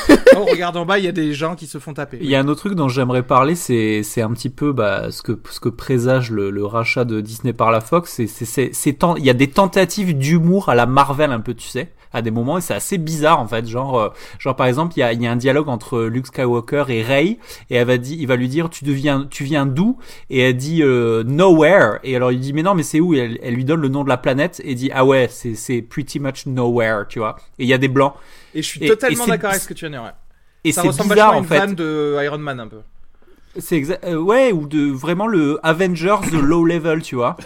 oh, regarde en bas, il y a des gens qui se font taper. Il y a un autre truc dont j'aimerais parler, c'est c'est un petit peu bah, ce que ce que présage le, le rachat de Disney par la Fox. C'est c'est c'est il y a des tentatives d'humour à la Marvel un peu, tu sais, à des moments et c'est assez bizarre en fait. Genre euh, genre par exemple il y a il y a un dialogue entre Luke Skywalker et Rey et elle va dire il va lui dire tu deviens tu viens d'où? Et elle dit euh, nowhere et alors il dit mais non mais c'est où? Et elle, elle lui donne le nom de la planète et dit ah ouais c'est c'est pretty much nowhere tu vois et il y a des blancs Et je suis et- totalement d'accord avec ce que tu viens de dire. ouais. et Ça ressemble bizarre à en une fait vanne de Iron Man un peu. C'est exact. euh, ouais, ou de vraiment le Avengers de low level, tu vois.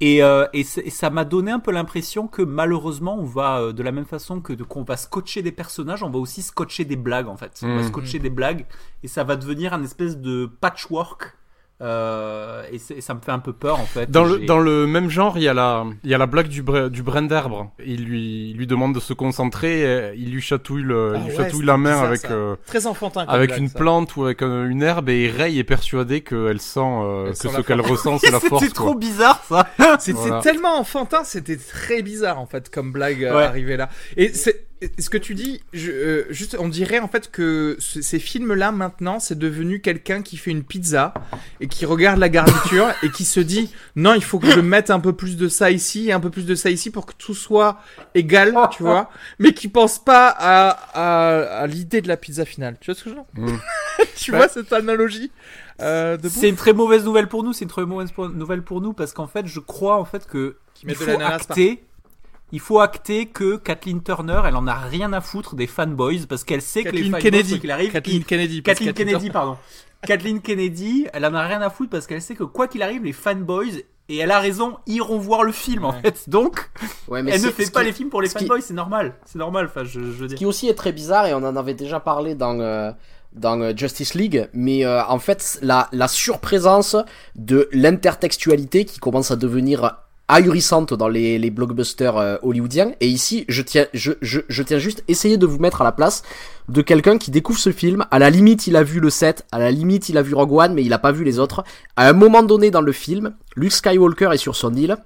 Et, euh, et, c'est- et ça m'a donné un peu l'impression que malheureusement, on va euh, de la même façon que qu'on va scotcher des personnages, on va aussi scotcher des blagues en fait. On va Mhm. scotcher des blagues et ça va devenir un espèce de patchwork. Euh, et, c'est- et ça me fait un peu peur en fait. Dans le, dans le même genre, il y a la, il y a la blague du, du brin d'arbre. Il lui, il lui demande de se concentrer, et il lui chatouille, le, Ah il lui ouais, chatouille la main bizarre, avec, euh, Très enfantin. avec blague, une ça. plante ou avec euh, une herbe et Rey est persuadé qu'elle sent, euh, Elle que sent ce qu'elle force. ressent c'est la force. C'était trop bizarre ça. C'était Voilà. tellement enfantin, c'était très bizarre en fait comme blague euh, Ouais. arrivée là. Et c'est ce que tu dis, je, euh, juste, on dirait en fait que ce- ces films-là maintenant, c'est devenu quelqu'un qui fait une pizza et qui regarde la garniture et qui se dit non, il faut que je mette un peu plus de ça ici et un peu plus de ça ici pour que tout soit égal, tu vois, mais qui pense pas à, à, à l'idée de la pizza finale. Tu vois ce que je veux dire Mm. Tu vois cette analogie euh, C'est une très mauvaise nouvelle pour nous. C'est une très mauvaise nouvelle pour nous parce qu'en fait, je crois en fait que Qui il met de faut par- acter. Il faut acter que Kathleen Turner, elle en a rien à foutre des fanboys parce qu'elle sait que les Kathleen fanboys, Kennedy. quoi qu'il arrive, Kathleen Kennedy. Kathleen Kennedy, pardon. Kathleen Kennedy, elle en a rien à foutre parce qu'elle sait que quoi qu'il arrive, les fanboys, et elle a raison, iront voir le film en fait. Donc, Ouais, mais elle ne fait ce pas qui- les films pour les ce qui- fanboys, c'est normal. C'est normal, enfin, je, je veux Ce dire. qui aussi est très bizarre, et on en avait déjà parlé dans, euh, dans euh, Justice League, mais euh, en fait, la, la surprésence de l'intertextualité qui commence à devenir ahurissante dans les, les blockbusters euh, hollywoodiens. Et ici, je tiens, je, je, je tiens juste essayer de vous mettre à la place de quelqu'un qui découvre ce film. À la limite, il a vu le 7, à la limite, il a vu Rogue One, mais il a pas vu les autres. À un moment donné dans le film, Luke Skywalker est sur son île,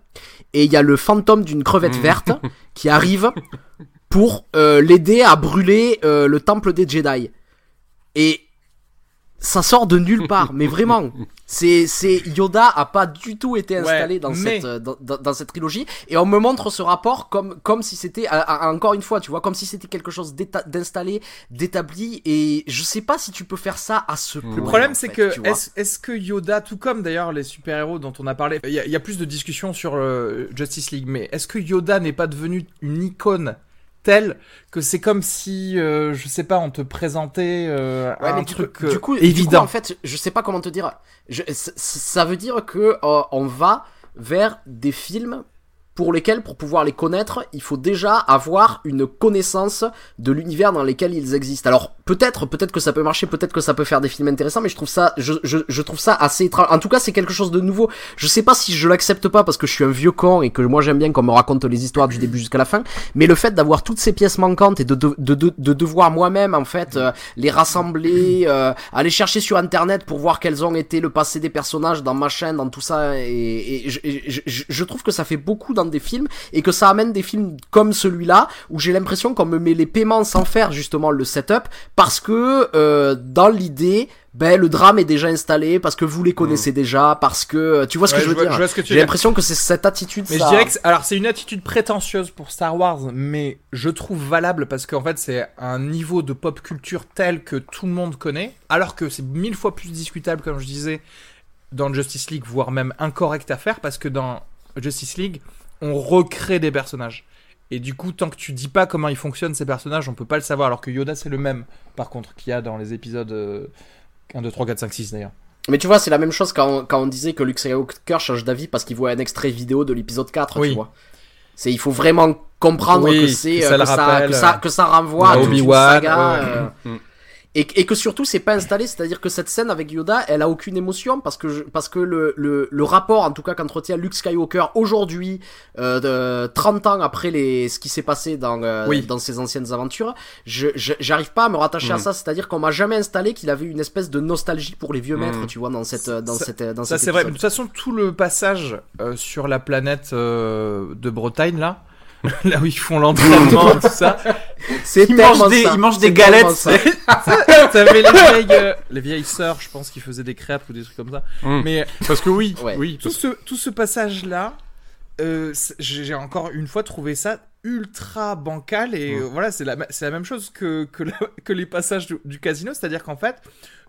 et il y a le fantôme d'une crevette Mm. verte qui arrive pour euh, l'aider à brûler euh, le temple des Jedi. Et ça sort de nulle part, mais vraiment. C'est, c'est Yoda a pas du tout été installé Ouais, dans mais- cette euh, dans, cette trilogie et on me montre ce rapport comme comme si c'était à- à- encore une fois, tu vois, comme si c'était quelque chose d'installé, d'établi et je sais pas si tu peux faire ça à ce point. Le problème, c'est que est-ce est-ce que Yoda, tout comme d'ailleurs les super-héros dont on a parlé, il y, a- il y a plus de discussions sur euh, Justice League, mais est-ce que Yoda n'est pas devenu une icône telle que c'est comme si, euh, je sais pas, on te présentait euh, Ouais, un mais truc euh, du coup, du coup, évident. en fait, je sais pas comment te dire. Je, ça veut dire que euh, on va vers des films pour lesquels, pour pouvoir les connaître, il faut déjà avoir une connaissance de l'univers dans lequel ils existent. Alors peut-être, peut-être que ça peut marcher, peut-être que ça peut faire des films intéressants, mais je trouve ça, je, je, je trouve ça assez étrange. En tout cas, c'est quelque chose de nouveau. Je sais pas si je l'accepte pas parce que je suis un vieux con et que moi j'aime bien qu'on me raconte les histoires du début jusqu'à la fin. Mais le fait d'avoir toutes ces pièces manquantes et de, de, de, de, de devoir moi-même en fait euh, les rassembler, euh, aller chercher sur internet pour voir quels ont été le passé des personnages dans ma chaîne, dans tout ça, et, je, je, je- trouve que ça fait beaucoup des films et que ça amène des films comme celui-là où j'ai l'impression qu'on me met les paiements sans faire justement le setup parce que euh, dans l'idée ben le drame est déjà installé parce que vous les connaissez déjà, parce que tu vois ce que je veux dire. je vois J'ai l'impression que c'est cette attitude. Mais ça... je dirais que alors c'est une attitude prétentieuse pour Star Wars, mais je trouve valable parce qu'en fait c'est un niveau de pop culture tel que tout le monde connaît, alors que c'est mille fois plus discutable, comme je disais, dans Justice League, voire même incorrect à faire, parce que dans Justice League, on recrée des personnages. Et du coup, tant que tu dis pas comment ils fonctionnent ces personnages, on peut pas le savoir, alors que Yoda c'est le même, par contre, qu'il y a dans les épisodes euh, 1, 2, 3, 4, 5, 6 d'ailleurs. Mais tu vois, c'est la même chose quand on, quand on disait que Luke Skywalker change d'avis parce qu'il voit un extrait vidéo de l'épisode 4, Oui. tu vois. C'est, il faut vraiment comprendre Oui, que c'est, que euh, ça le que, ça, que, ça, euh, que ça renvoie à toute une saga, ouais. euh, Mm. Et, et que surtout c'est pas installé, c'est-à-dire que cette scène avec Yoda, elle a aucune émotion parce que je- parce que le, le, le rapport en tout cas qu'entretient Luke Skywalker aujourd'hui, euh, de 30 ans après les ce qui s'est passé dans euh, Oui. dans ses anciennes aventures, je je- j'arrive pas à me rattacher à Mm. ça, c'est-à-dire qu'on m'a jamais installé qu'il avait une espèce de nostalgie pour les vieux Mm. maîtres, tu vois, dans cette dans Ça- cette dans Ça c'est vrai. De toute façon, tout le passage euh, sur la planète euh, de Bretagne là, là où ils font l'entraînement, tout ça, C'est Il tellement mange des, ça. il mange C'est des galettes. t'avais les vieilles, euh, les vieilles sœurs, je pense, qui faisaient des crêpes ou des trucs comme ça. Mm. Mais Parce que oui, Ouais. oui. tout ce tout ce passage là, j'ai encore une fois trouvé ça ultra bancal et Mm. euh, voilà c'est la c'est la même chose que que, le- que les passages du, du casino, c'est-à-dire qu'en fait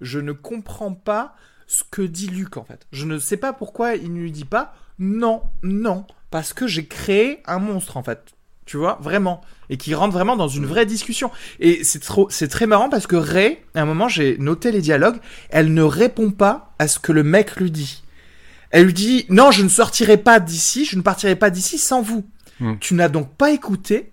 je ne comprends pas ce que dit Luc en fait. Je ne sais pas pourquoi il ne lui dit pas non non parce que j'ai créé un monstre en fait. Tu vois, vraiment. Et qui rentre vraiment dans une vraie discussion. Et c'est trop, c'est très marrant parce que Ray, à un moment, j'ai noté les dialogues, elle ne répond pas à ce que le mec lui dit. Elle lui dit, non, je ne sortirai pas d'ici, je ne partirai pas d'ici sans vous. Hmm. Tu n'as donc pas écouté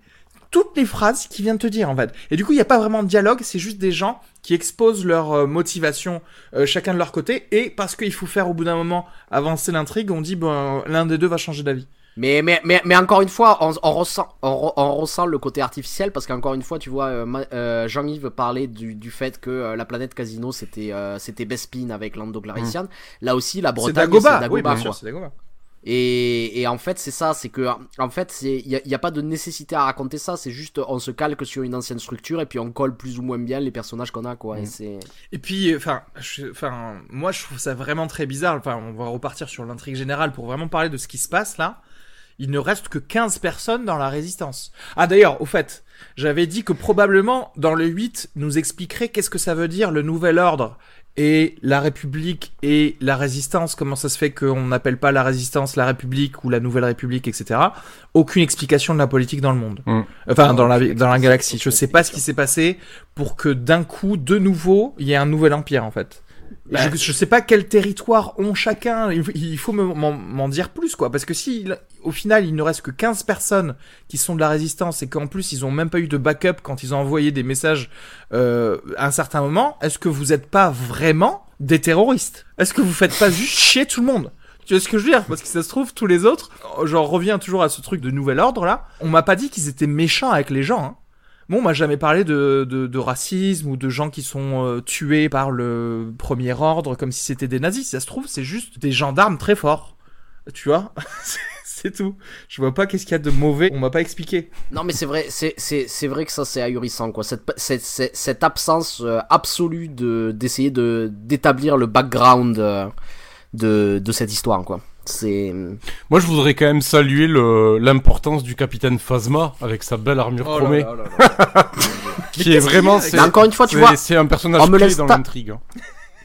toutes les phrases qu'il vient de te dire, en fait. Et du coup, il n'y a pas vraiment de dialogue, c'est juste des gens qui exposent leur euh, motivation, euh, chacun de leur côté, et parce qu'il faut faire au bout d'un moment avancer l'intrigue, on dit, ben, l'un des deux va changer d'avis. Mais, mais, mais, mais encore une fois, on, on ressent, on, on ressent le côté artificiel parce qu'encore une fois, tu vois, euh, euh, Jean-Yves parlait du, du fait que euh, la planète Casino c'était euh, c'était Bespin avec Lando Clarician. Là aussi, la C'est Bretagne, Dagoba, c'est oui, Dagobah, bien sûr, quoi. c'est Dagoba. Et, et en fait, c'est ça, c'est que en fait, c'est il y a, y a pas de nécessité à raconter ça, c'est juste on se calque sur une ancienne structure et puis on colle plus ou moins bien les personnages qu'on a, quoi. Et Mm. c'est Et puis, enfin, enfin, moi je trouve ça vraiment très bizarre. Enfin, on va repartir sur l'intrigue générale pour vraiment parler de ce qui se passe là. Il ne reste que 15 personnes dans la résistance. Ah d'ailleurs, au fait, j'avais dit que probablement dans le 8 nous expliquerait qu'est-ce que ça veut dire le nouvel ordre et la République et la résistance, comment ça se fait qu'on n'appelle pas la résistance la République ou la nouvelle République, etc. Aucune explication de la politique dans le monde. Mm. Enfin, dans la, dans la galaxie. Je sais pas ce qui s'est passé pour que d'un coup, de nouveau, il y ait un nouvel empire, en fait. Bah. Je, sais pas quel territoire ont chacun. Il, faut me- m'en dire plus, quoi. Parce que si, au final, il ne reste que 15 personnes qui sont de la résistance et qu'en plus, ils ont même pas eu de backup quand ils ont envoyé des messages euh, à un certain moment, est-ce que vous êtes pas vraiment des terroristes? Est-ce que vous faites pas juste chier tout le monde? Tu vois ce que je veux dire? Parce que ça se trouve, tous les autres, j'en reviens toujours à ce truc de nouvel ordre là, on m'a pas dit qu'ils étaient méchants avec les gens. Hein. Bon, on m'a jamais parlé de, de, racisme ou de gens qui sont euh, tués par le premier ordre comme si c'était des nazis. Ça se trouve, c'est juste des gendarmes très forts. Tu vois? C'est- tout. Je vois pas qu'est-ce qu'il y a de mauvais. On m'a pas expliqué. Non mais c'est vrai, vrai que ça c'est ahurissant quoi. Cette cette cette, absence euh, absolue de d'essayer de d'établir le background euh, de de cette histoire quoi. C'est Moi, je voudrais quand même saluer l'importance du capitaine Phasma avec sa belle armure Oh chromée, Mais qui est vraiment encore une fois tu vois, c'est un personnage on me clé dans l'intrigue. hein.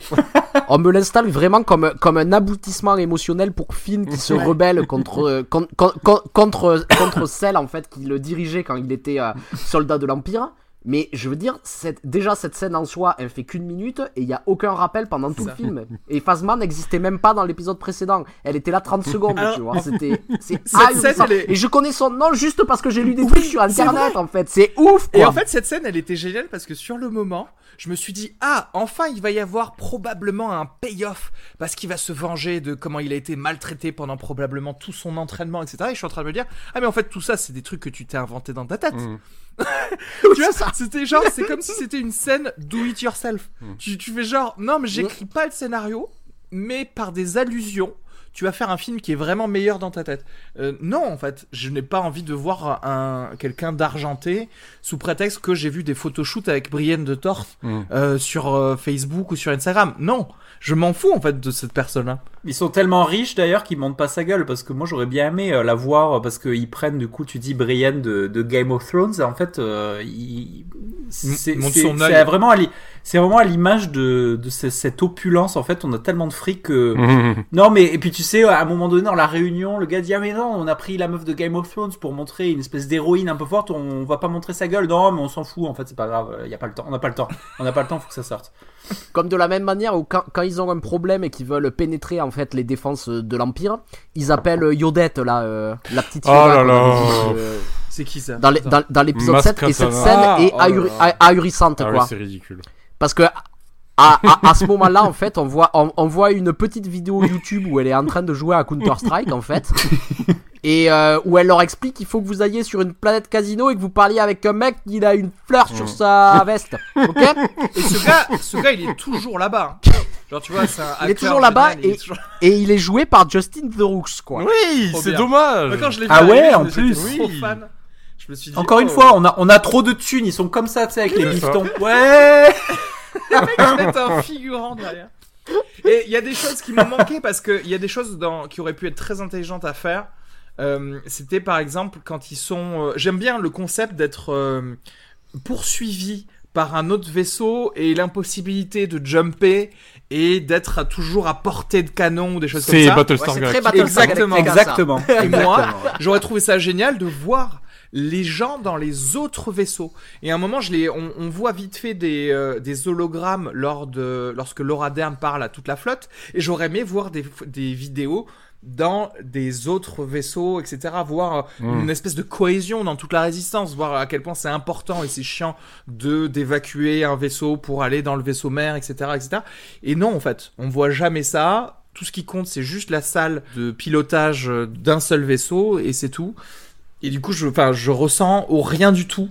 on me l'installe vraiment comme comme un aboutissement émotionnel pour Finn qui se rebelle contre euh, con- con- con- contre contre celle en fait qui le dirigeait quand il était euh, soldat de l'empire. Mais je veux dire, cette, déjà cette scène en soi, elle fait qu'une minute et il y a aucun rappel pendant tout Ça. le film. Et Phasma n'existait même pas dans l'épisode précédent. Elle était là 30 secondes, Alors, tu vois. C'était, c'est scène, est- Et je connais son nom juste parce que j'ai lu des Oui, trucs sur internet en fait. C'est ouf quoi. Et en fait, cette scène, elle était géniale parce que sur le moment, je me suis dit, ah, enfin, il va y avoir probablement un payoff parce qu'il va se venger de comment il a été maltraité pendant probablement tout son entraînement, etc. Et je suis en train de me dire, ah, mais en fait, tout ça, c'est des trucs que tu t'es inventé dans ta tête. Mm. tu vois, c'était genre, c'est comme si c'était une scène do it yourself. Mm. Tu, tu fais genre, non, mais j'écris pas le scénario, mais par des allusions, tu vas faire un film qui est vraiment meilleur dans ta tête. Euh, non, en fait, je n'ai pas envie de voir un quelqu'un d'argenté sous prétexte que j'ai vu des photoshoots avec Brienne de Torf Mm. euh, sur euh, Facebook ou sur Instagram. Non, je m'en fous en fait de cette personne-là. Ils sont tellement riches d'ailleurs qu'ils montent pas sa gueule parce que moi j'aurais bien aimé euh, la voir parce qu'ils prennent du coup tu dis Brienne de, de Game of Thrones et en fait euh, il- c'est vraiment c'est vraiment à l'image de, de ce- cette opulence en fait on a tellement de fric que Mhm. non mais et puis tu sais à un moment donné dans la réunion le gars dit ah mais non on a pris la meuf de Game of Thrones pour montrer une espèce d'héroïne un peu forte on va pas montrer sa gueule non mais on s'en fout en fait c'est pas grave il y a pas le temps on n'a pas le temps on n'a pas le temps faut que ça sorte Comme de la même manière où quand, quand ils ont un problème et qu'ils veulent pénétrer en fait les défenses de l'Empire, ils appellent Yodette là, euh, la petite Oh Yoda là là. euh, C'est qui ça? dans l'épisode 7 et cette scène Ah, est oh ah- ahurissante Ah quoi. c'est ridicule. Parce que à, à, à ce moment-là, en fait, on voit, on, on voit une petite vidéo YouTube où elle est en train de jouer à Counter-Strike, en fait. Et euh, où elle leur explique qu'il faut que vous alliez sur une planète casino et que vous parliez avec un mec qui a une fleur sur sa veste. Ok Et ce gars, ce gars, il est toujours là-bas. hein. Genre, tu vois, c'est un Il est toujours là-bas et- toujours- Et il est joué par Justin Theroux, quoi. Oui, c'est dommage. Moi, quand je l'ai vu Ah ouais, en plus. trop fan. Je me suis dit, Encore une oh, fois, on a, on a trop de thunes, ils sont comme ça, tu sais, avec les bifetons. Ouais Le mec, c'est un figurant derrière. Et il y a des choses qui m'ont manqué parce qu'il y a des choses dans, qui auraient pu être très intelligentes à faire. Euh, C'était par exemple quand ils sont. euh, J'aime bien le concept d'être euh, poursuivi par un autre vaisseau et l'impossibilité de jumper et d'être toujours à portée de canon ou des choses comme C'est ça. Battlestar Ouais, c'est Galactica. Battlestar Exactement. Galactica, ça. Exactement. Et moi, Exactement. j'aurais trouvé ça génial de voir les gens dans les autres vaisseaux. Et à un moment, je les, on, on voit vite fait des, euh, des hologrammes lors de, lorsque Laura Dern parle à toute la flotte. Et j'aurais aimé voir des, des vidéos dans des autres vaisseaux, etc. Voir euh, Mm. une espèce de cohésion dans toute la résistance, voir à quel point c'est important et c'est chiant de d'évacuer un vaisseau pour aller dans le vaisseau mère, etc., etc. Et non, en fait, on voit jamais ça. Tout ce qui compte, c'est juste la salle de pilotage euh, d'un seul vaisseau et c'est tout. Et du coup, je, enfin, je ressens au rien du tout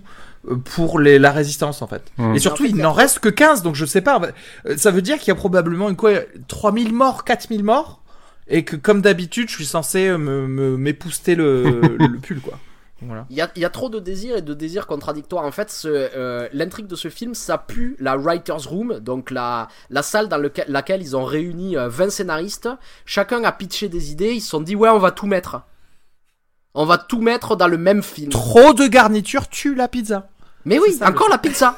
euh, pour les, la résistance en fait. Mm. Et surtout, En fait, il n'en reste que 15, donc je sais pas. Euh, Ça veut dire qu'il y a probablement une quoi 3000 morts, 4000 morts et que comme d'habitude, je suis censé euh, me me- m'épouster le, le pull quoi. Voilà. Il y a, il y a trop de désirs et de désirs contradictoires. En fait, euh, l'intrigue de ce film, ça pue la writer's room, donc la, la salle dans lequel- laquelle ils ont réuni euh, 20 scénaristes. Chacun a pitché des idées. Ils se sont dit, ouais, on va tout mettre. On va tout mettre dans le même film. Trop de garniture tue la pizza. Mais oui, ça, encore la pizza.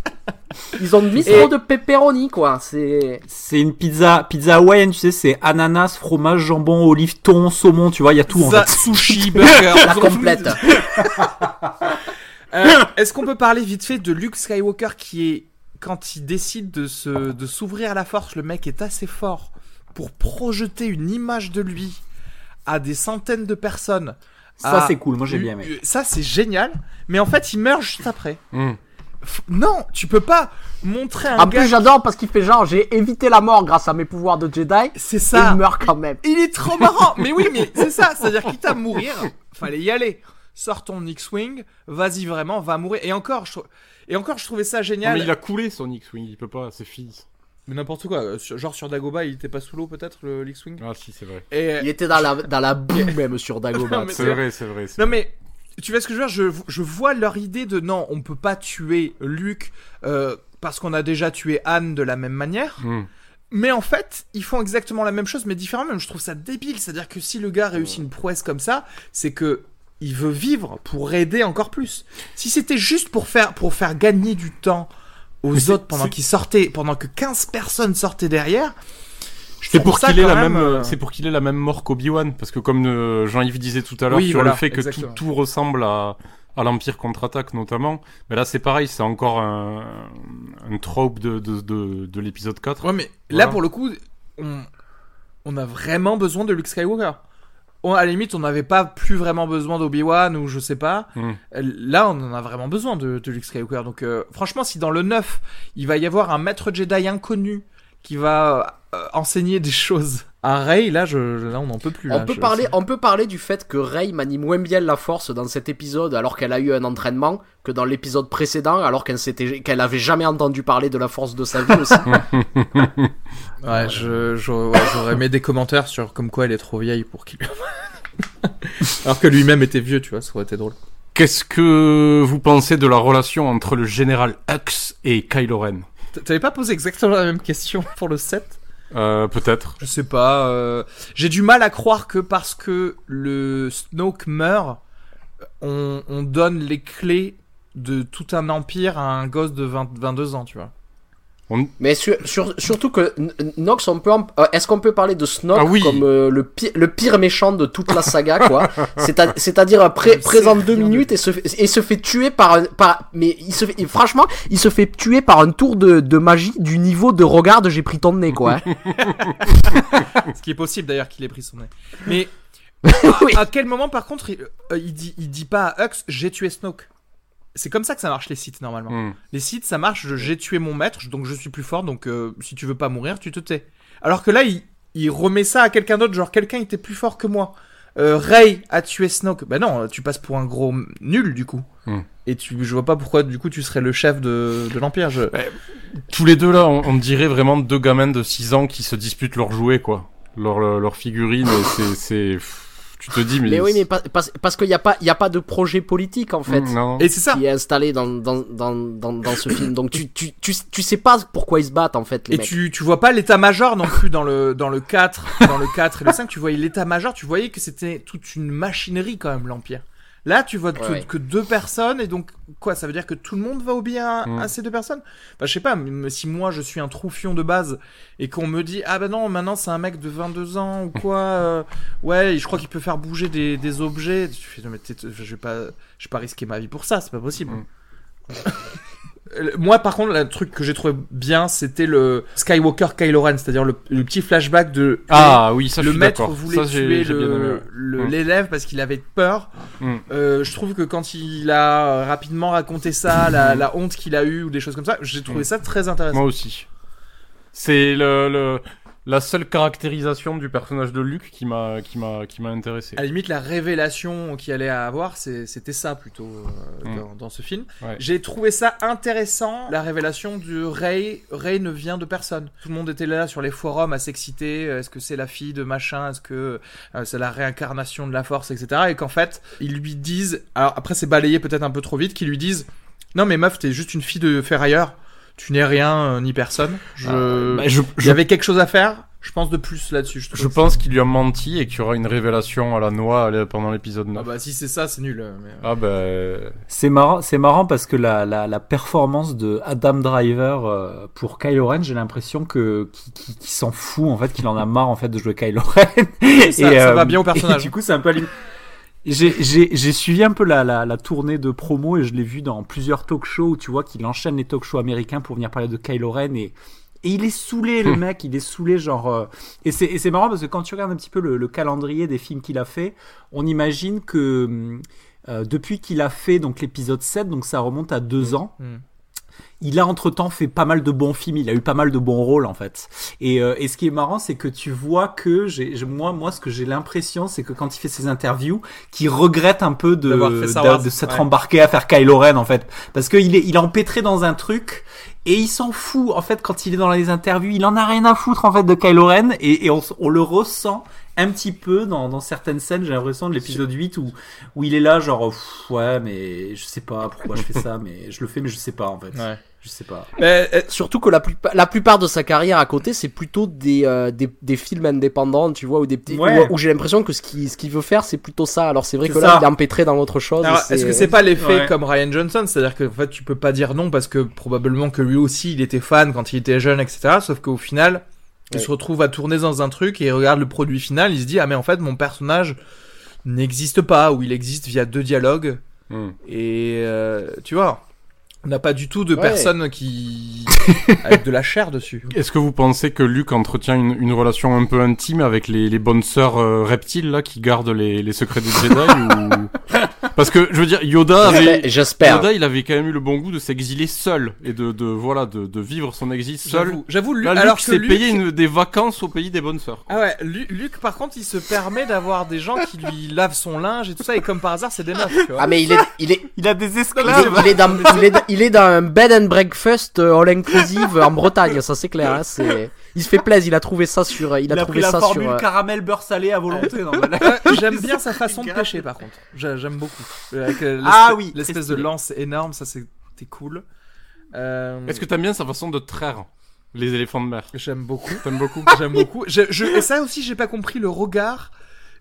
ils ont mis trop de pepperoni, quoi. C'est. C'est une pizza, pizza hawaïenne, tu sais, c'est ananas, fromage, jambon, olive, thon, saumon, tu vois, il y a tout en Ça, fait. sushi, burger, La complète. Euh, Est-ce qu'on peut parler vite fait de Luke Skywalker qui est quand il décide de se de s'ouvrir à la force, le mec est assez fort pour projeter une image de lui à des centaines de personnes. Ça c'est cool, moi j'ai bien aimé. Ça c'est génial, mais en fait il meurt juste après. Mm. F- Non, tu peux pas montrer un En gars. plus, j'adore parce qu'il fait genre, j'ai évité la mort grâce à mes pouvoirs de Jedi. C'est Et ça. il meurt quand même. Il est trop marrant. mais oui, mais c'est ça. C'est-à-dire quitte à mourir, fallait y aller. Sors ton X-wing, vas-y vraiment, va mourir. Et encore, je et encore, je trouvais ça Non, génial. mais il a coulé son X-Wing, il peut pas, c'est fini. Mais n'importe quoi. euh, sur- Genre sur Dagoba, il était pas sous l'eau peut-être le X-wing. Ah si, c'est vrai. Et Il était dans la, dans la boue même sur mais C'est vrai, c'est vrai. non vrai. mais tu vois ce que je veux dire? Je, je vois leur idée de non, on peut pas tuer Luke euh, parce qu'on a déjà tué Anne de la même manière. Mm. Mais en fait, ils font exactement la même chose, mais différemment. Même je trouve ça débile. C'est-à-dire que si le gars réussit une prouesse comme ça, c'est que il veut vivre pour aider encore plus. Si c'était juste pour faire pour faire gagner du temps aux autres pendant qu'ils sortaient, pendant que 15 personnes sortaient derrière, C'est pour qu'il ait la même, euh, c'est pour qu'il ait la même mort qu'Obi-Wan, parce que comme euh, Jean-Yves disait tout à l'heure Oui, sur voilà, le fait que tout, ressemble à, à l'Empire contre-attaque notamment, mais là c'est pareil, c'est encore un, un trope de, de, de, de l'épisode 4. Ouais, mais Voilà. là, pour le coup, on, on a vraiment besoin de Luke Skywalker. On, à la limite, on n'avait pas plus vraiment besoin d'Obi-Wan ou je sais pas. Mm. Euh, Là, on en a vraiment besoin de, de Luke Skywalker. Donc, euh, franchement, si dans le 9, il va y avoir un maître Jedi inconnu qui va euh, enseigner des choses à Rey, là, je, là on n'en peut plus. On peut, je- parler, on peut parler du fait que Rey manie moins bien la force dans cet épisode alors qu'elle a eu un entraînement que dans l'épisode précédent alors qu'elle s'était qu'elle avait jamais entendu parler de la force de sa vie aussi. Ouais, je, je- ouais, j'aurais aimé des commentaires sur comme quoi elle est trop vieille pour qu'il. Alors que lui-même était vieux, tu vois, ça aurait été drôle. Qu'est-ce que vous pensez de la relation entre le général Hux et Kylo Ren? T'avais pas posé exactement la même question pour le 7 euh, Peut-être. Je sais pas. euh, J'ai du mal à croire que parce que le Snoke meurt, on, on donne les clés de tout un empire à un gosse de 20 22 ans, tu vois. Mais sur- sur- surtout que Nox, on peut en- euh, est-ce qu'on peut parler de Snoke Ah oui. comme euh, le, pire, le pire méchant de toute la saga, quoi C'est-à- C'est-à-dire pré- Je sais présent deux minutes et se, fait, et se fait tuer par un, par, mais il se fait, et franchement, il se fait tuer par un tour de, de magie du niveau de regarde j'ai pris ton nez, quoi. Ce qui est possible d'ailleurs qu'il ait pris son nez. Mais Oui. à quel moment par contre il, euh, il dit il dit pas à Hux j'ai tué Snoke? C'est comme ça que ça marche les sites normalement. Hmm. Les sites ça marche j'ai tué mon maître donc je suis plus fort donc euh, si tu veux pas mourir tu te tais. Alors que là il, il remet ça à quelqu'un d'autre genre quelqu'un était plus fort que moi. Euh, Rey a tué Snoke. Bah non, tu passes pour un gros nul du coup. Hmm. Et tu, je vois pas pourquoi du coup tu serais le chef de, de l'empire. Je... Tous les deux là, on, on dirait vraiment deux gamins de 6 ans qui se disputent leurs jouets, quoi. Leur, leur, leur figurine, c'est, tu te dis, mais. Mais oui, mais pas- parce, parce qu'il n'y a pas, il y a pas de projet politique en fait. Non. Et c'est ça. Qui est installé dans, dans, dans, dans, dans ce film. Donc tu, tu, tu, tu sais pas pourquoi ils se battent en fait, les Et mecs. tu, tu vois pas l'état-major non plus dans le, dans le 4, dans le 4 et le 5, tu voyais l'état-major, tu voyais que c'était toute une machinerie quand même, l'Empire. Là, tu vois que, Ouais. que deux personnes, et donc, quoi, ça veut dire que tout le monde va obéir à, Mm. à ces deux personnes? Bah, je sais pas, mais si moi je suis un troufion de base, et qu'on me dit, ah bah non, maintenant c'est un mec de 22 ans, ou quoi, euh, ouais, je crois qu'il peut faire bouger des, des objets, tu fais, non, mais t'es- je vais pas, je vais pas risquer ma vie pour ça, c'est pas possible. Mm. Euh, Moi, par contre, le truc que j'ai trouvé bien, c'était le Skywalker Kylo Ren, c'est-à-dire le, le petit flashback de Ah oui, ça je le suis maître voulait Ça, tuer Mm. l'élève parce qu'il avait peur. Mm. Euh, je trouve que quand il a rapidement raconté ça, la, la honte qu'il a eue ou des choses comme ça, j'ai trouvé Mm. ça très intéressant. Moi aussi. C'est le, le, la seule caractérisation du personnage de Luke qui m'a, qui m'a, qui m'a intéressé. À la limite, la révélation qu'il allait avoir, c'était ça plutôt euh, Mm. dans, dans ce film. Ouais. J'ai trouvé ça intéressant, la révélation du Rey. Rey ne vient de personne. Tout le monde était là sur les forums à s'exciter. Est-ce que c'est la fille de machin Est-ce que euh, c'est la réincarnation de la force, etc. Et qu'en fait, ils lui disent. Alors après, c'est balayé peut-être un peu trop vite. Qu'ils lui disent Non, mais meuf, t'es juste une fille de ferrailleur. Tu n'es rien euh, ni personne. Je... Euh, bah, je, Il je, y avait quelque chose à faire. Je pense de plus là-dessus. Je, pense qu'il lui a menti et qu'il y aura une révélation à la noix allez, pendant l'épisode 9. Ah bah si c'est ça, c'est nul. euh, mais- Ah bah... C'est marrant, c'est marrant parce que la, la, la performance de Adam Driver euh, pour Kylo Ren, j'ai l'impression que qu'il s'en fout en fait, qu'il en a marre en fait de jouer Kylo Ren. Ça, ça va bien au personnage. Et du coup, c'est un peu. J'ai suivi un peu la, la, la tournée de promo et je l'ai vu dans plusieurs talk shows où tu vois qu'il enchaîne les talk shows américains pour venir parler de Kylo Ren et et il est saoulé le mec, il est saoulé genre euh, et c'est marrant parce que quand tu regardes un petit peu le, le calendrier des films qu'il a fait, on imagine que euh, depuis qu'il a fait donc l'épisode 7, donc ça remonte à deux ans, Mm. Il a entre-temps fait pas mal de bons films, il a eu pas mal de bons rôles en fait. Et, euh, et ce qui est marrant, c'est que tu vois que j'ai, moi, moi, ce que j'ai l'impression, c'est que quand il fait ses interviews, qu'il regrette un peu de, Wars, de s'être ouais. embarqué à faire Kylo Ren en fait, parce qu'il est, il est empêtré dans un truc. Et il s'en fout, en fait, quand il est dans les interviews, il en a rien à foutre, en fait, de Kylo Ren, et, et on, s- on le ressent un petit peu dans, dans certaines scènes, j'ai l'impression, de l'épisode 8, où, où il est là, genre, Pff, ouais, mais je sais pas pourquoi je fais ça, mais je le fais, mais je sais pas, en fait. Ouais. Je sais pas. Mais, euh, Surtout que la, plupart la plupart de sa carrière à côté, c'est plutôt des, euh, des, des films indépendants, tu vois, ou des petits. Ouais. Où, où j'ai l'impression que ce qu'il ce qu'il veut faire, c'est plutôt ça. Alors c'est vrai que ça. là, il est empêtré dans autre chose. Est-ce que c'est pas l'effet Ouais. comme Ryan Johnson? C'est-à-dire que en fait, tu peux pas dire non parce que probablement que lui aussi, il était fan quand il était jeune, etc. Sauf qu'au final, il Ouais. se retrouve à tourner dans un truc et il regarde le produit final, il se dit ah mais en fait mon personnage n'existe pas ou il existe via deux dialogues hmm. et euh, tu vois. On n'a pas du tout de Ouais. personnes qui avec de la chair dessus. Est-ce que vous pensez que Luke entretient une, une relation un peu intime avec les, les bonnes sœurs euh, reptiles là qui gardent les, les secrets des Jedi ou... Parce que je veux dire, Yoda avait, J'espère. Yoda, il avait quand même eu le bon goût de s'exiler seul et de, de voilà, de, de vivre son exil seul. J'avoue, j'avoue, Lu- Là, alors Luke que s'est Luke- payé une- des vacances au pays des bonnes sœurs. Ah ouais, Lu- Luc par contre il se permet d'avoir des gens qui lui lavent son linge et tout ça et comme par hasard c'est des meufs. Ah mais il est, il est, Il a des il est, esclaves. il est dans, il est, dans- il est dans un bed and breakfast euh, all inclusive en Bretagne, ça c'est clair. Hein, c'est, il se fait plaisir, il a trouvé ça sur, il a, Il a trouvé pris la ça formule sur. euh, caramel beurre salé à volonté. J'aime bien sa façon de pêcher par contre. J'a- J'aime beaucoup. Avec euh, l'espèce- Ah oui, l'espèce de lance énorme, ça c'est c'était cool. Euh, Est-ce que t'aimes bien sa façon de traire les éléphants de mer? J'aime beaucoup. T'aimes beaucoup? J'aime beaucoup. Je, je- et ça aussi j'ai pas compris le regard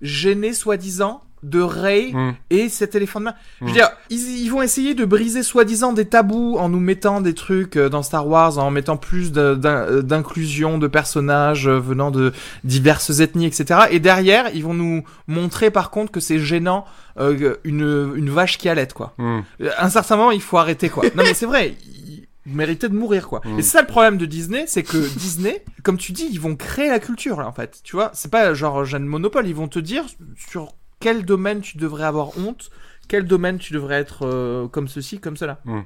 gêné soi-disant de Ray Hmm. et cet éléphant de main. Je veux Mm. dire, ils, ils vont essayer de briser soi-disant des tabous en nous mettant des trucs euh, dans Star Wars, en mettant plus euh, d'inclusion de personnages euh, venant de diverses ethnies, etc. Et derrière, ils vont nous montrer par contre que c'est gênant euh, une, une vache qui allait, quoi. À un certain moment, il faut arrêter, quoi. Non mais c'est vrai. Ils méritaient de mourir, quoi. Mm. Et c'est ça le problème de Disney, c'est que Disney, comme tu dis, ils vont créer la culture, là, en fait. Tu vois, c'est pas genre Jeanne Monopole, ils vont te dire sur quel domaine tu devrais avoir honte, quel domaine tu devrais être euh, comme ceci, comme cela. Mm.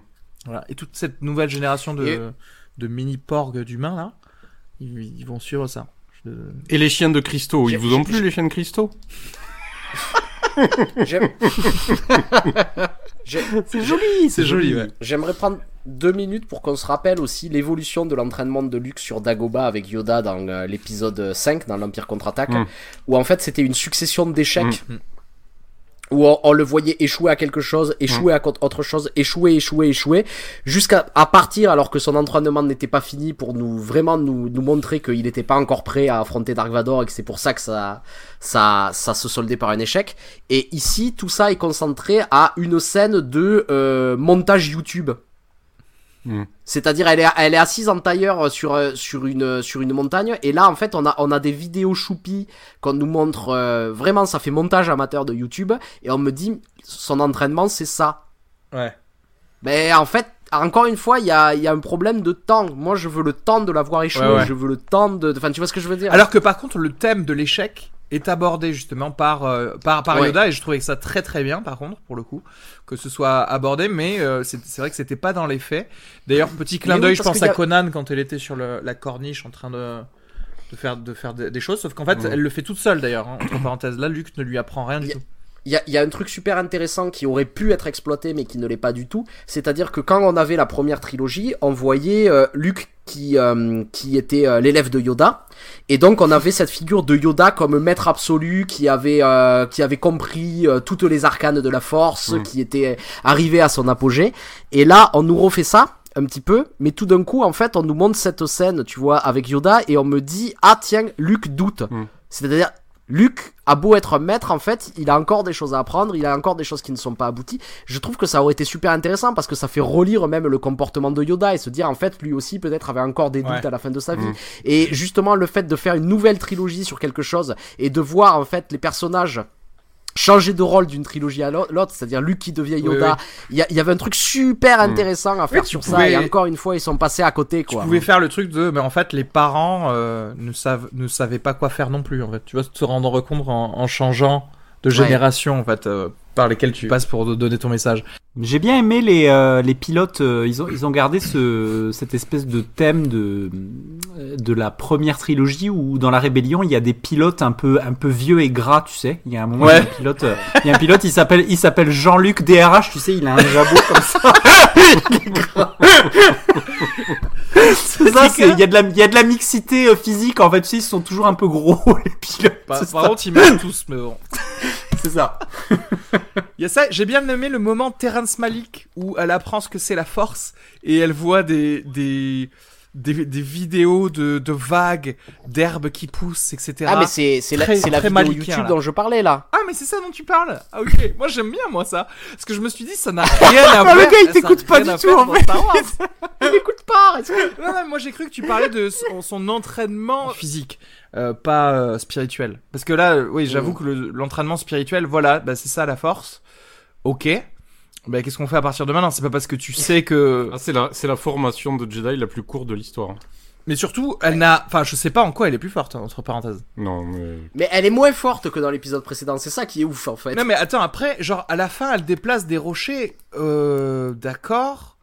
Voilà. Et toute cette nouvelle génération de, Et- de mini porgs d'humains, là, ils, ils vont suivre ça. Je- Et les chiens de cristaux, ils vous ont plu les chiens de cristaux? J'aime- J'ai- C'est joli, C'est joli, ouais. J'aimerais prendre deux minutes pour qu'on se rappelle aussi l'évolution de l'entraînement de Luke sur Dagobah avec Yoda dans euh, l'épisode 5, dans l'Empire contre-attaque, Mm. où en fait c'était une succession d'échecs. Où on, on le voyait échouer à quelque chose, échouer à autre chose, échouer, échouer, échouer, jusqu'à à partir alors que son entraînement n'était pas fini pour nous vraiment nous, nous montrer qu'il n'était pas encore prêt à affronter Dark Vador et que c'est pour ça que ça, ça, ça se soldait par un échec. Et ici, tout ça est concentré à une scène de euh, montage YouTube. Mm. C'est-à-dire, elle est, elle est assise en tailleur sur, euh, sur, une, sur une montagne. Et là, en fait, on a, on a des vidéos choupies qu'on nous montre. euh, vraiment, ça fait montage amateur de YouTube. Et on me dit, son entraînement, c'est ça. Ouais. Mais en fait, encore une fois, il y a, il y a un problème de temps. Moi, je veux le temps de la voir échouer. Ouais, ouais. Je veux le temps de. Enfin, tu vois ce que je veux dire? Alors que par contre, le thème de l'échec est abordé justement par euh, par, par Ouais. Yoda et je trouvais que ça très très bien par contre pour le coup que ce soit abordé mais euh, c'est c'est vrai que c'était pas dans les faits. D'ailleurs petit clin oui, d'œil je pense à a- Conan quand elle était sur le- la corniche en train de de faire de faire des, des choses sauf qu'en fait elle le fait toute seule d'ailleurs hein, entre parenthèses. Là Luke ne lui apprend rien du y tout Il y a, y a un truc super intéressant qui aurait pu être exploité mais qui ne l'est pas du tout. C'est-à-dire que quand on avait la première trilogie, on voyait euh, Luke qui, euh, qui était euh, l'élève de Yoda. Et donc on avait cette figure de Yoda comme maître absolu qui avait, euh, qui avait compris euh, toutes les arcanes de la force, Mm. qui était arrivé à son apogée. Et là, on nous refait ça un petit peu, mais tout d'un coup, en fait, on nous montre cette scène, tu vois, avec Yoda, et on me dit, ah tiens, Luke doute. Mm. C'est-à-dire, Luke a beau être un maître, en fait, il a encore des choses à apprendre, il a encore des choses qui ne sont pas abouties. Je trouve que ça aurait été super intéressant parce que ça fait relire même le comportement de Yoda et se dire, en fait, lui aussi peut-être avait encore des doutes Ouais. à la fin de sa vie. Mm. Et justement, le fait de faire une nouvelle trilogie sur quelque chose et de voir, en fait, les personnages changer de rôle d'une trilogie à l'au- l'autre, c'est-à-dire Luke qui devient Yoda. Il y, avait un truc super Mm. intéressant à faire tu sur ça et encore une fois, ils sont passés à côté, tu quoi. pouvais faire le truc de mais en fait les parents euh, ne savent ne savaient pas quoi faire non plus en fait tu vas te rendre compte en, en changeant de Ouais. génération en fait euh, par lesquelles tu passes pour donner ton message J'ai bien aimé les, euh, les pilotes. euh, ils, ont, ils ont gardé ce, cette espèce de thème de, de la première trilogie où dans la rébellion il y a des pilotes un peu, un peu vieux et gras, tu sais. Il y a un moment, Ouais. il y a un pilote, euh, il y a un pilote, il s'appelle, il s'appelle Jean-Luc DRH, tu sais, il a un jabot comme ça. C'est ça, c'est, il y a de la, il y a de la mixité euh, physique. En fait, tu sais, ils sont toujours un peu gros, les pilotes. par, par contre ils meurent tous mais bon C'est ça. Y a ça, j'ai bien aimé le moment Terrence Malik où elle apprend ce que c'est la force et elle voit des des des, des vidéos de, de vagues, d'herbes qui poussent, etc. Ah, mais c'est c'est la, c'est la vidéo malicien, YouTube là. dont je parlais là. Ah, mais c'est ça dont tu parles? Ah ok, moi j'aime bien moi ça, parce que je me suis dit ça n'a rien à voir. le gars, il t'écoute pas du tout, en fait. Star Wars. Écoute pas, Non, non, moi j'ai cru que tu parlais de son, son entraînement physique, euh, pas euh, spirituel. Parce que là, euh, oui, j'avoue Mm. que le- l'entraînement spirituel, voilà, bah, c'est ça la force. Ok. Bah, qu'est-ce qu'on fait à partir de maintenant? C'est pas parce que tu sais que. Ah, c'est la, c'est la formation de Jedi la plus courte de l'histoire. Mais surtout, elle n'a. Enfin, je sais pas en quoi elle est plus forte, hein, entre parenthèses. Non, mais. Mais elle est moins forte que dans l'épisode précédent, c'est ça qui est ouf en fait. Non, mais attends, après, genre, à la fin, elle déplace des rochers. Euh. D'accord?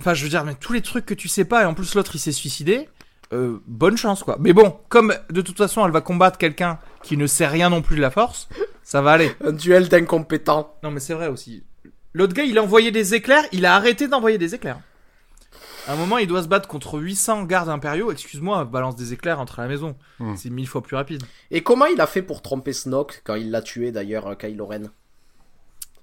Enfin, je veux dire, mais tous les trucs que tu sais pas, et en plus, l'autre, il s'est suicidé. Euh, bonne chance, quoi. Mais bon, comme de toute façon, elle va combattre quelqu'un qui ne sait rien non plus de la force, ça va aller. Un duel d'incompétents. Non, mais c'est vrai aussi. L'autre gars, il a envoyé des éclairs, il a arrêté d'envoyer des éclairs. À un moment, il doit se battre contre 800 gardes impériaux. Excuse-moi, balance des éclairs entre la maison. Hmm. C'est mille fois plus rapide. Et comment il a fait pour tromper Snoke quand il l'a tué d'ailleurs, euh, Kylo Ren?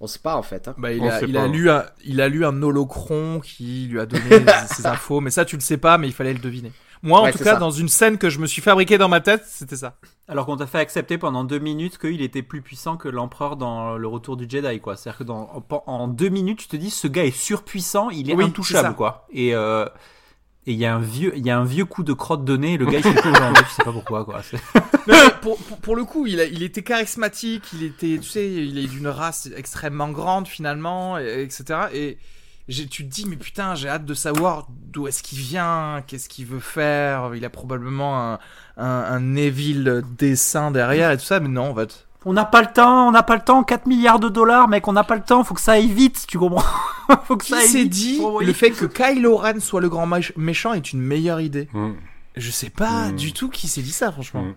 On sait pas en fait. Hein. Bah, il, a, sait il, pas. a lu un, il a lu un holocron qui lui a donné ses infos. Mais ça, tu le sais pas, mais il fallait le deviner. Moi, en Ouais, tout cas, ça. dans une scène que je me suis fabriquée dans ma tête, c'était ça. Alors qu'on t'a fait accepter pendant deux minutes qu'il était plus puissant que l'empereur dans le retour du Jedi, quoi. C'est-à-dire que dans, en, en deux minutes, tu te dis, ce gars est surpuissant, il est Oui, intouchable, quoi. Et euh, et il y a un vieux, il y a un vieux coup de crotte de nez, le gars il s'est aujourd'hui, je sais pas pourquoi, quoi. Non, pour, pour, pour le coup, il, a- il était charismatique, il était, tu sais, il est d'une race extrêmement grande finalement, et- etc. Et tu te dis, mais putain, j'ai hâte de savoir d'où est-ce qu'il vient, qu'est-ce qu'il veut faire. Il a probablement un, un, dessin derrière et tout ça, mais non, en fait. On n'a pas le temps, on n'a pas le temps, 4 milliards de dollars, mec, on n'a pas le temps, faut que ça aille vite, tu comprends? Faut que Qui ça aille s'est vite. dit le fait que Kylo Ren soit le grand méchant est une meilleure idée Hmm. Je sais pas Mm. du tout qui s'est dit ça, franchement. Mm.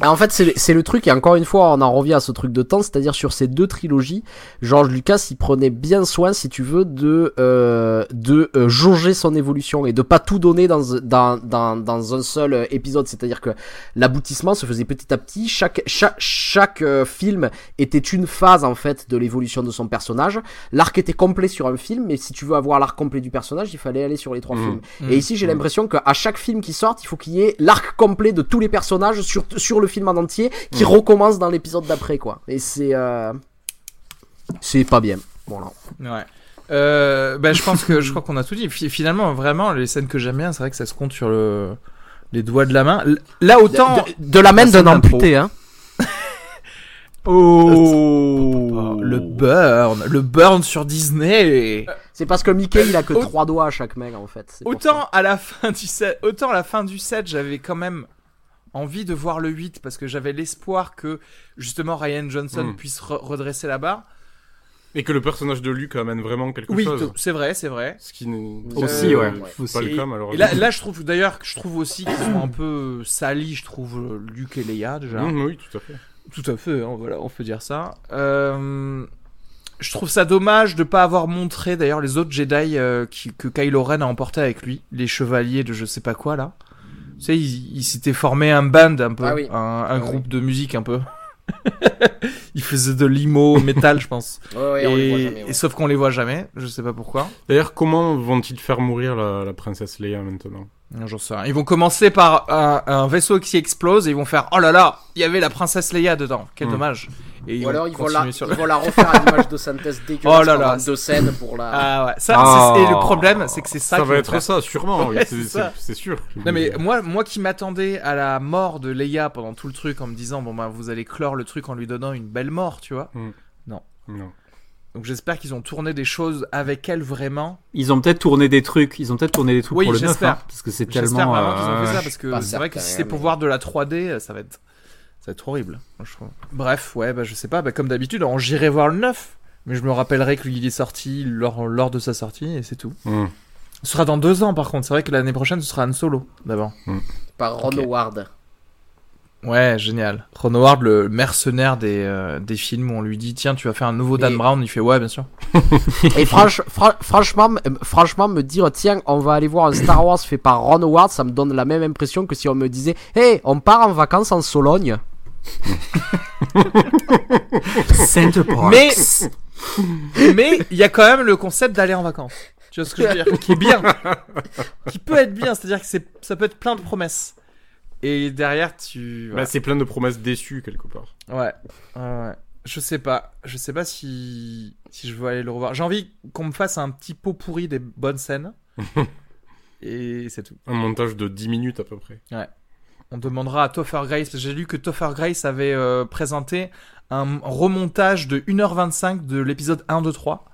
Ah, En fait, c'est le- truc, et encore une fois, on en revient à ce truc de temps, c'est-à-dire sur ces deux trilogies, George Lucas, il prenait bien soin, si tu veux, de, euh, de euh, jauger son évolution et de pas tout donner dans, dans, dans, dans un seul euh, épisode. C'est-à-dire que l'aboutissement se faisait petit à petit, chaque, chaque, chaque euh, film était une phase, en fait, de l'évolution de son personnage. L'arc était complet sur un film, mais si tu veux avoir l'arc complet du personnage, il fallait aller sur les trois Mhm. films. Mhm. Et ici, j'ai l'impression qu'à chaque film qui sort, il faut qu'il y ait l'arc complet de tous les personnages sur, sur le film en entier qui recommence dans l'épisode d'après, quoi. Et c'est. Euh... C'est pas bien. Voilà. Ouais. Euh, ben, je pense que je crois qu'on a tout dit. Fi- Finalement, vraiment, les scènes que j'aime bien, c'est vrai que ça se compte sur le les doigts de la main. Là, autant. De, de la main d'un amputé, hein. Oh Le burn, le burn sur Disney. C'est parce que Mickey, il a que trois doigts à chaque main, en fait. Autant à la fin du set, autant à la fin du set, j'avais quand même envie de voir le 8 parce que j'avais l'espoir que justement Ryan Johnson Mm. puisse re- redresser la barre. Et que le personnage de Luke amène vraiment quelque Oui, chose. t- c'est vrai, c'est vrai. Ce qui n'est Aussi, Euh, ouais. pas Aussi. le cas, et malheureusement. là, là, je trouve d'ailleurs que je trouve aussi qu'ils sont un peu salis, je trouve Luke et Leia déjà. Mmh, oui, tout à fait. Tout à fait, hein, voilà, on peut dire ça. Euh, je trouve ça dommage de pas avoir montré d'ailleurs les autres Jedi euh, qui- que Kylo Ren a emporté avec lui, les chevaliers de je sais pas quoi là. Tu sais, il, il s'était formé un band un peu, Ah oui. un, un Ah groupe de musique un peu. il faisait de l'imo métal, je pense. Ouais, ouais, on les voit et, jamais, ouais. et sauf qu'on les voit jamais, je sais pas pourquoi. D'ailleurs, comment vont-ils faire mourir la, la princesse Leia maintenant? J'en sais rien. Ils vont commencer par un, un vaisseau qui explose et ils vont faire oh là là, il y avait la princesse Leia dedans, quel Hmm. dommage. Et Ou alors, ils vont, la, sur ils vont la refaire à l'image de synthèse dégueulasse Oh là là. pendant deux scènes pour la. Ah ouais, ça, Ah. c'est- et le problème, c'est que c'est ça, Ça qui va être ça, sûrement. Ouais, c'est- sûr. Non mais moi, moi qui m'attendais à la mort de Leia pendant tout le truc en me disant bon bah vous allez clore le truc en lui donnant une belle mort, tu vois. Non. Donc j'espère qu'ils ont tourné des choses avec elle vraiment. Ils ont peut-être tourné des trucs, ils ont peut-être tourné des trucs Oui, pour le 9, j'espère. hein, parce que c'est J'espère tellement... vraiment qu'ils ont euh, fait ça parce que c'est vrai que si c'est pour voir de la 3D, ça va être ça va être horrible. moi, je trouve. Bref, ouais bah je sais pas, bah, comme d'habitude, on j'irai voir le 9, mais je me rappellerai qu'il est sorti lors, lors de sa sortie et c'est tout. Mmh. Ce sera dans deux ans par contre. C'est vrai que l'année prochaine ce sera Han Solo d'abord. Par Ron. Howard. Ouais, génial. Ron Howard, le mercenaire des, euh, des films où on lui dit tiens, tu vas faire un nouveau Dan Brown. Il fait ouais, bien sûr. Et franch- fra- franchement, euh, franchement, me dire tiens, on va aller voir un Star Wars fait par Ron Howard, ça me donne la même impression que si on me disait hey, on part en vacances en Sologne. Center Parks. Mais mais il y a quand même le concept d'aller en vacances. Tu vois ce que je veux dire? Qui est bien, qui peut être bien. C'est-à-dire que c'est ça peut être plein de promesses. Et derrière, tu Bah, c'est plein de promesses déçues quelque part. ouais. ouais, ouais. Je sais pas. Je sais pas si si je veux aller le revoir. J'ai envie qu'on me fasse un petit pot pourri des bonnes scènes. Et c'est tout. Un montage de 10 minutes à peu près. On demandera à Topher Grace. J'ai lu que Topher Grace avait euh, présenté un remontage de 1h25 de l'épisode 1, 2, 3.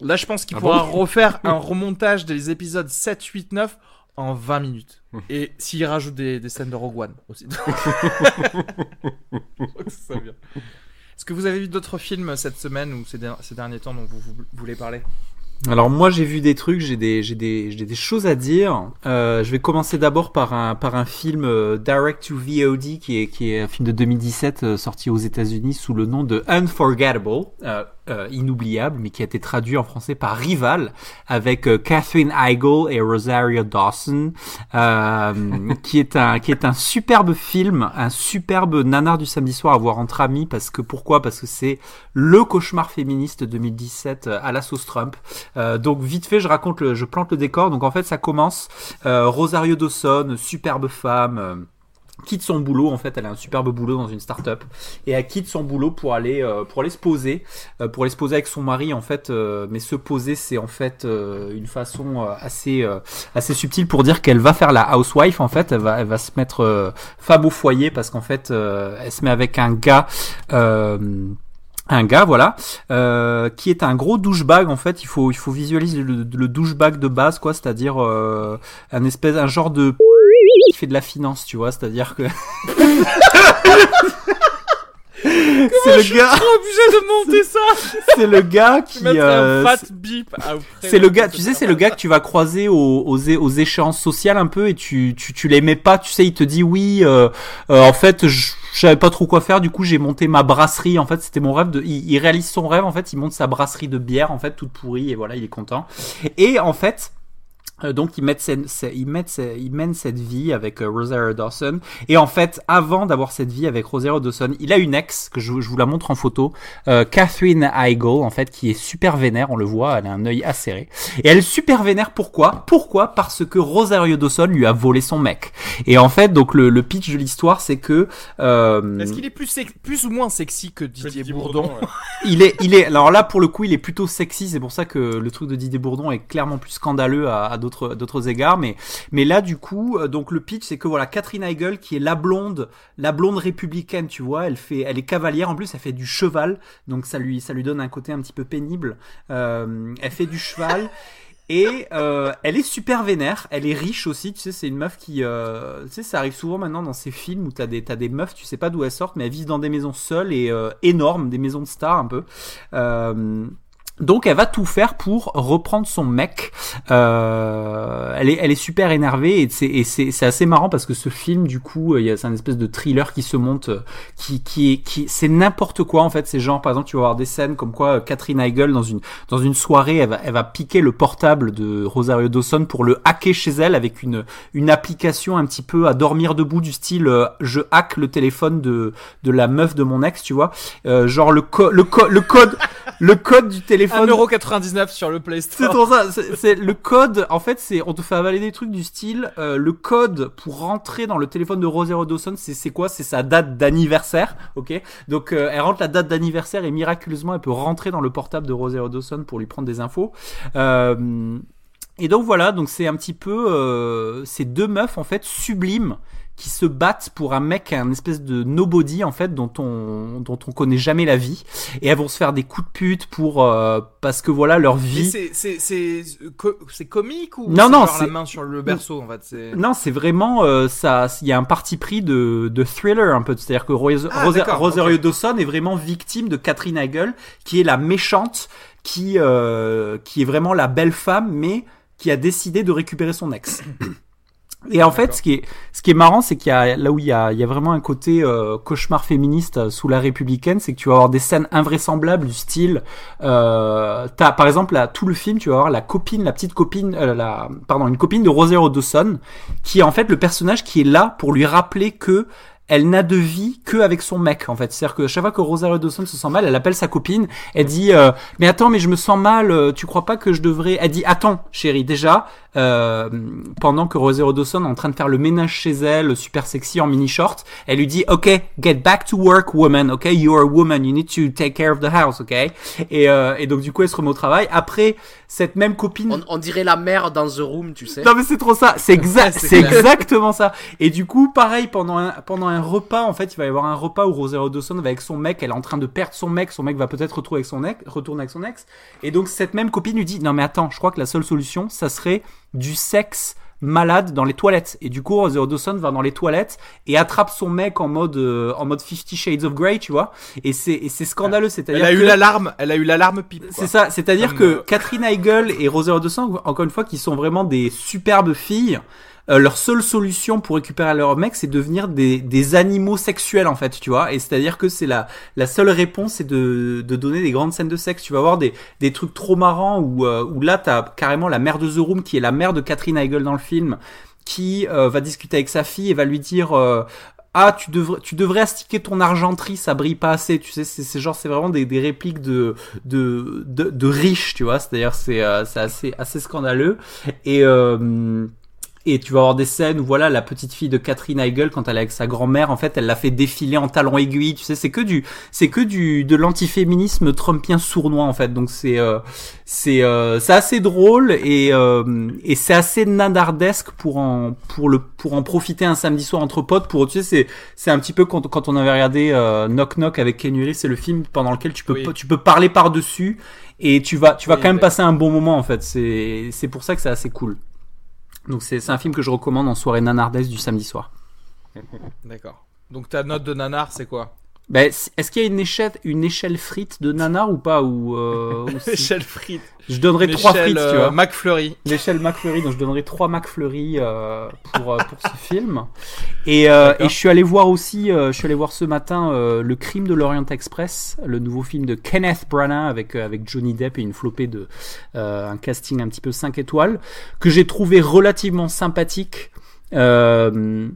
Là, je pense qu'il Ah pourra bon refaire un remontage des épisodes 7, 8, 9 en 20 minutes. Et s'il rajoute des, des scènes de Rogue One aussi. Est-ce que vous avez vu d'autres films cette semaine ou ces, der- ces derniers temps dont vous, vous voulez parler? Alors moi j'ai vu des trucs, j'ai des des des choses à dire. Euh, je vais commencer d'abord par un par un film euh, direct to VOD qui est qui est un film de 2017 euh, sorti aux États-Unis sous le nom de Unforgettable, euh, inoubliable, mais qui a été traduit en français par Rival avec Catherine Heigl et Rosario Dawson, qui est un qui est un superbe film, un superbe nanar du samedi soir à voir entre amis parce que pourquoi? Parce que c'est le cauchemar féministe 2017 à la sauce Trump. Euh, donc vite fait, je raconte, le, je plante le décor. Donc en fait, ça commence. euh, Rosario Dawson, superbe femme. euh, quitte son boulot en fait elle a un superbe boulot dans une start-up et elle quitte son boulot pour aller pour aller se poser pour aller se poser avec son mari en fait mais se poser c'est en fait une façon assez assez subtile pour dire qu'elle va faire la housewife en fait elle va elle va se mettre femme au foyer parce qu'en fait elle se met avec un gars un gars voilà euh, qui est un gros douchebag en fait. Il faut il faut visualiser le, le douchebag de base quoi. C'est-à-dire euh, un espèce un genre de qui fait de la finance tu vois. C'est-à-dire que c'est le gars obligé de monter ça c'est le gars qui euh, c'est le gars, tu sais, c'est le gars que tu vas croiser aux, aux, aux échéances sociales un peu et tu, tu, tu l'aimais pas, tu sais, il te dit oui, euh, euh, en fait, je je savais pas trop quoi faire, du coup j'ai monté ma brasserie, en fait c'était mon rêve, de, il, réalise son rêve, en fait il monte sa brasserie de bière, en fait toute pourrie. Et voilà, il est content. Et en fait, donc ils mettent cette, ils mettent cette- ils mènent cette vie avec euh, Rosario Dawson et en fait avant d'avoir cette vie avec Rosario Dawson il a une ex que je, je vous la montre en photo euh, Catherine Heigl en fait qui est super vénère on le voit elle a un œil acéré et elle est super vénère pourquoi? Pourquoi? Parce que Rosario Dawson lui a volé son mec et en fait donc le, le pitch de l'histoire c'est que euh, Est-ce qu'il est plus, plus ou moins sexy que Didier, Didier Bourdon, ouais. il est, il est. Alors là, pour le coup, il est plutôt sexy. C'est pour ça que le truc de Didier Bourdon est clairement plus scandaleux à, à d'autres, égards. Mais, mais là, du coup, euh, donc le pitch, c'est que voilà, Catherine Heigl, qui est la blonde, la blonde républicaine, tu vois, elle fait, elle est cavalière. En plus, elle fait du cheval, donc ça lui, ça lui donne un côté un petit peu pénible. Euh, elle fait du cheval. Et euh, elle est super vénère, elle est riche aussi, tu sais, c'est une meuf qui, tu sais, ça arrive souvent maintenant dans ces films où t'as des, t'as des meufs, tu sais pas d'où elles sortent, mais elles vivent dans des maisons seules et énormes, des maisons de stars un peu. Donc elle va tout faire pour reprendre son mec. Euh, elle est, elle est super énervée et c'est, assez marrant parce que ce film, du coup, il y a, c'est un espèce de thriller qui se monte, qui, qui est, qui, c'est n'importe quoi en fait. C'est genre, par exemple, tu vas avoir des scènes comme quoi euh, Catherine Heigl dans une, dans une soirée, elle va, elle va piquer le portable de Rosario Dawson pour le hacker chez elle avec une, une application un petit peu à dormir debout du style, euh, je hack le téléphone de, de la meuf de mon ex, tu vois. Euh, genre le, co- le, co- le code, le code du téléphone. 1,99€ sur le Play C'est Store. pour ça, c'est c'est le code. En fait, c'est on te fait avaler des trucs du style euh, le code pour rentrer dans le téléphone de Rosario Dawson. C'est c'est quoi? C'est sa date d'anniversaire, ok? Donc euh, elle rentre la date d'anniversaire et miraculeusement elle peut rentrer dans le portable de Rosario Dawson pour lui prendre des infos. Euh, et donc voilà, donc c'est un petit peu euh, ces deux meufs en fait sublimes qui se battent pour un mec, un espèce de nobody en fait dont on dont on connaît jamais la vie et elles vont se faire des coups de pute pour euh, parce que voilà leur vie. c'est, c'est, c'est, co- c'est comique ou Non, c'est non, c'est- la main sur le berceau en fait. Non, c'est vraiment euh, ça. Il y a un parti pris de, de thriller un peu. C'est-à-dire que Ah, Rosario. Dawson est vraiment victime de Catherine Heigl, qui est la méchante, qui euh, qui est vraiment la belle femme, mais qui a décidé de récupérer son ex. Et en fait, ce qui est ce qui est marrant, c'est qu'il y a là où il y a il y a vraiment un côté euh, cauchemar féministe euh, sous la républicaine, c'est que tu vas avoir des scènes invraisemblables du style euh, t'as par exemple là tout le film, tu vas avoir la copine, la petite copine, euh, la pardon, une copine de Rosario Dawson qui est en fait le personnage qui est là pour lui rappeler que elle n'a de vie que avec son mec en fait. C'est-à-dire que chaque fois que Rosario Dawson se sent mal, elle appelle sa copine, elle dit euh, mais attends mais je me sens mal, euh, tu crois pas que je devrais Elle dit attends chérie déjà euh, pendant que Rosario Dawson est en train de faire le ménage chez elle, super sexy en mini short, elle lui dit OK, get back to work woman, OK, you are a woman, you need to take care of the house, OK? Et, euh, et donc du coup elle se remet au travail. Après cette même copine On, on dirait la mère dans The Room, tu sais. non mais c'est trop ça, c'est exact, C'est c'est clair. exactement ça. Et du coup, pareil pendant un pendant un repas, en fait, il va y avoir un repas où Rosario Dawson va avec son mec, elle est en train de perdre son mec, son mec va peut-être retrouver avec son ex, retourner avec son ex. Et donc cette même copine lui dit "Non mais attends, je crois que la seule solution, ça serait du sexe malade dans les toilettes. Et du coup, Rosario Dawson va dans les toilettes et attrape son mec en mode euh, en mode Fifty Shades of Grey, tu vois. Et c'est scandaleux. Elle C'est-à-dire a eu l'alarme, elle a eu l'alarme pipe. c'est ça, c'est-à-dire que euh, Catherine Heigl et Rosario Dawson, encore une fois, qui sont vraiment des superbes filles, euh, leur seule solution pour récupérer leur mec, c'est devenir des, des animaux sexuels en fait, tu vois. Et c'est-à-dire que c'est la, la seule réponse, c'est de, de donner des grandes scènes de sexe. Tu vas voir des, des trucs trop marrants où, euh, où là, t'as carrément la mère de The Room, qui est la mère de Catherine Heigl dans le film, qui euh, va discuter avec sa fille et va lui dire... euh, ah tu devrais tu devrais astiquer ton argenterie ça brille pas assez tu sais c'est c'est genre c'est vraiment des, des répliques de de de, de riches tu vois c'est-à-dire c'est euh, c'est assez assez scandaleux et euh, et tu vas avoir des scènes où voilà la petite fille de Catherine Heigl quand elle est avec sa grand-mère en fait elle l'a fait défiler en talons aiguilles tu sais. C'est que du c'est que du de l'antiféminisme trumpien sournois en fait. Donc c'est euh, c'est euh, c'est assez drôle et euh, et c'est assez nanardesque pour en pour le pour en profiter un samedi soir entre potes pour tu sais c'est c'est un petit peu quand, quand on avait regardé euh, Knock Knock avec Ken Reeves, c'est le film pendant lequel tu peux Oui. tu peux parler par dessus et tu vas tu vas Oui, quand même passer un bon moment en fait. C'est c'est pour ça que c'est assez cool donc c'est un film que je recommande en soirée nanardesque du samedi soir D'accord. Donc ta note de nanar, c'est quoi? Ben, est-ce qu'il y a une échelle une échelle frite de nanar ou pas ou, euh, Échelle frite. je donnerais trois frites tu vois McFlurry. l'échelle McFlurry, donc je donnerai trois McFlurry euh, pour euh, pour ce film. Et, euh, et je suis allé voir aussi, euh, je suis allé voir ce matin euh, le Crime de l'Orient Express, le nouveau film de Kenneth Branagh avec euh, avec Johnny Depp et une flopée de euh, un casting un petit peu 5 étoiles que j'ai trouvé relativement sympathique. Euh,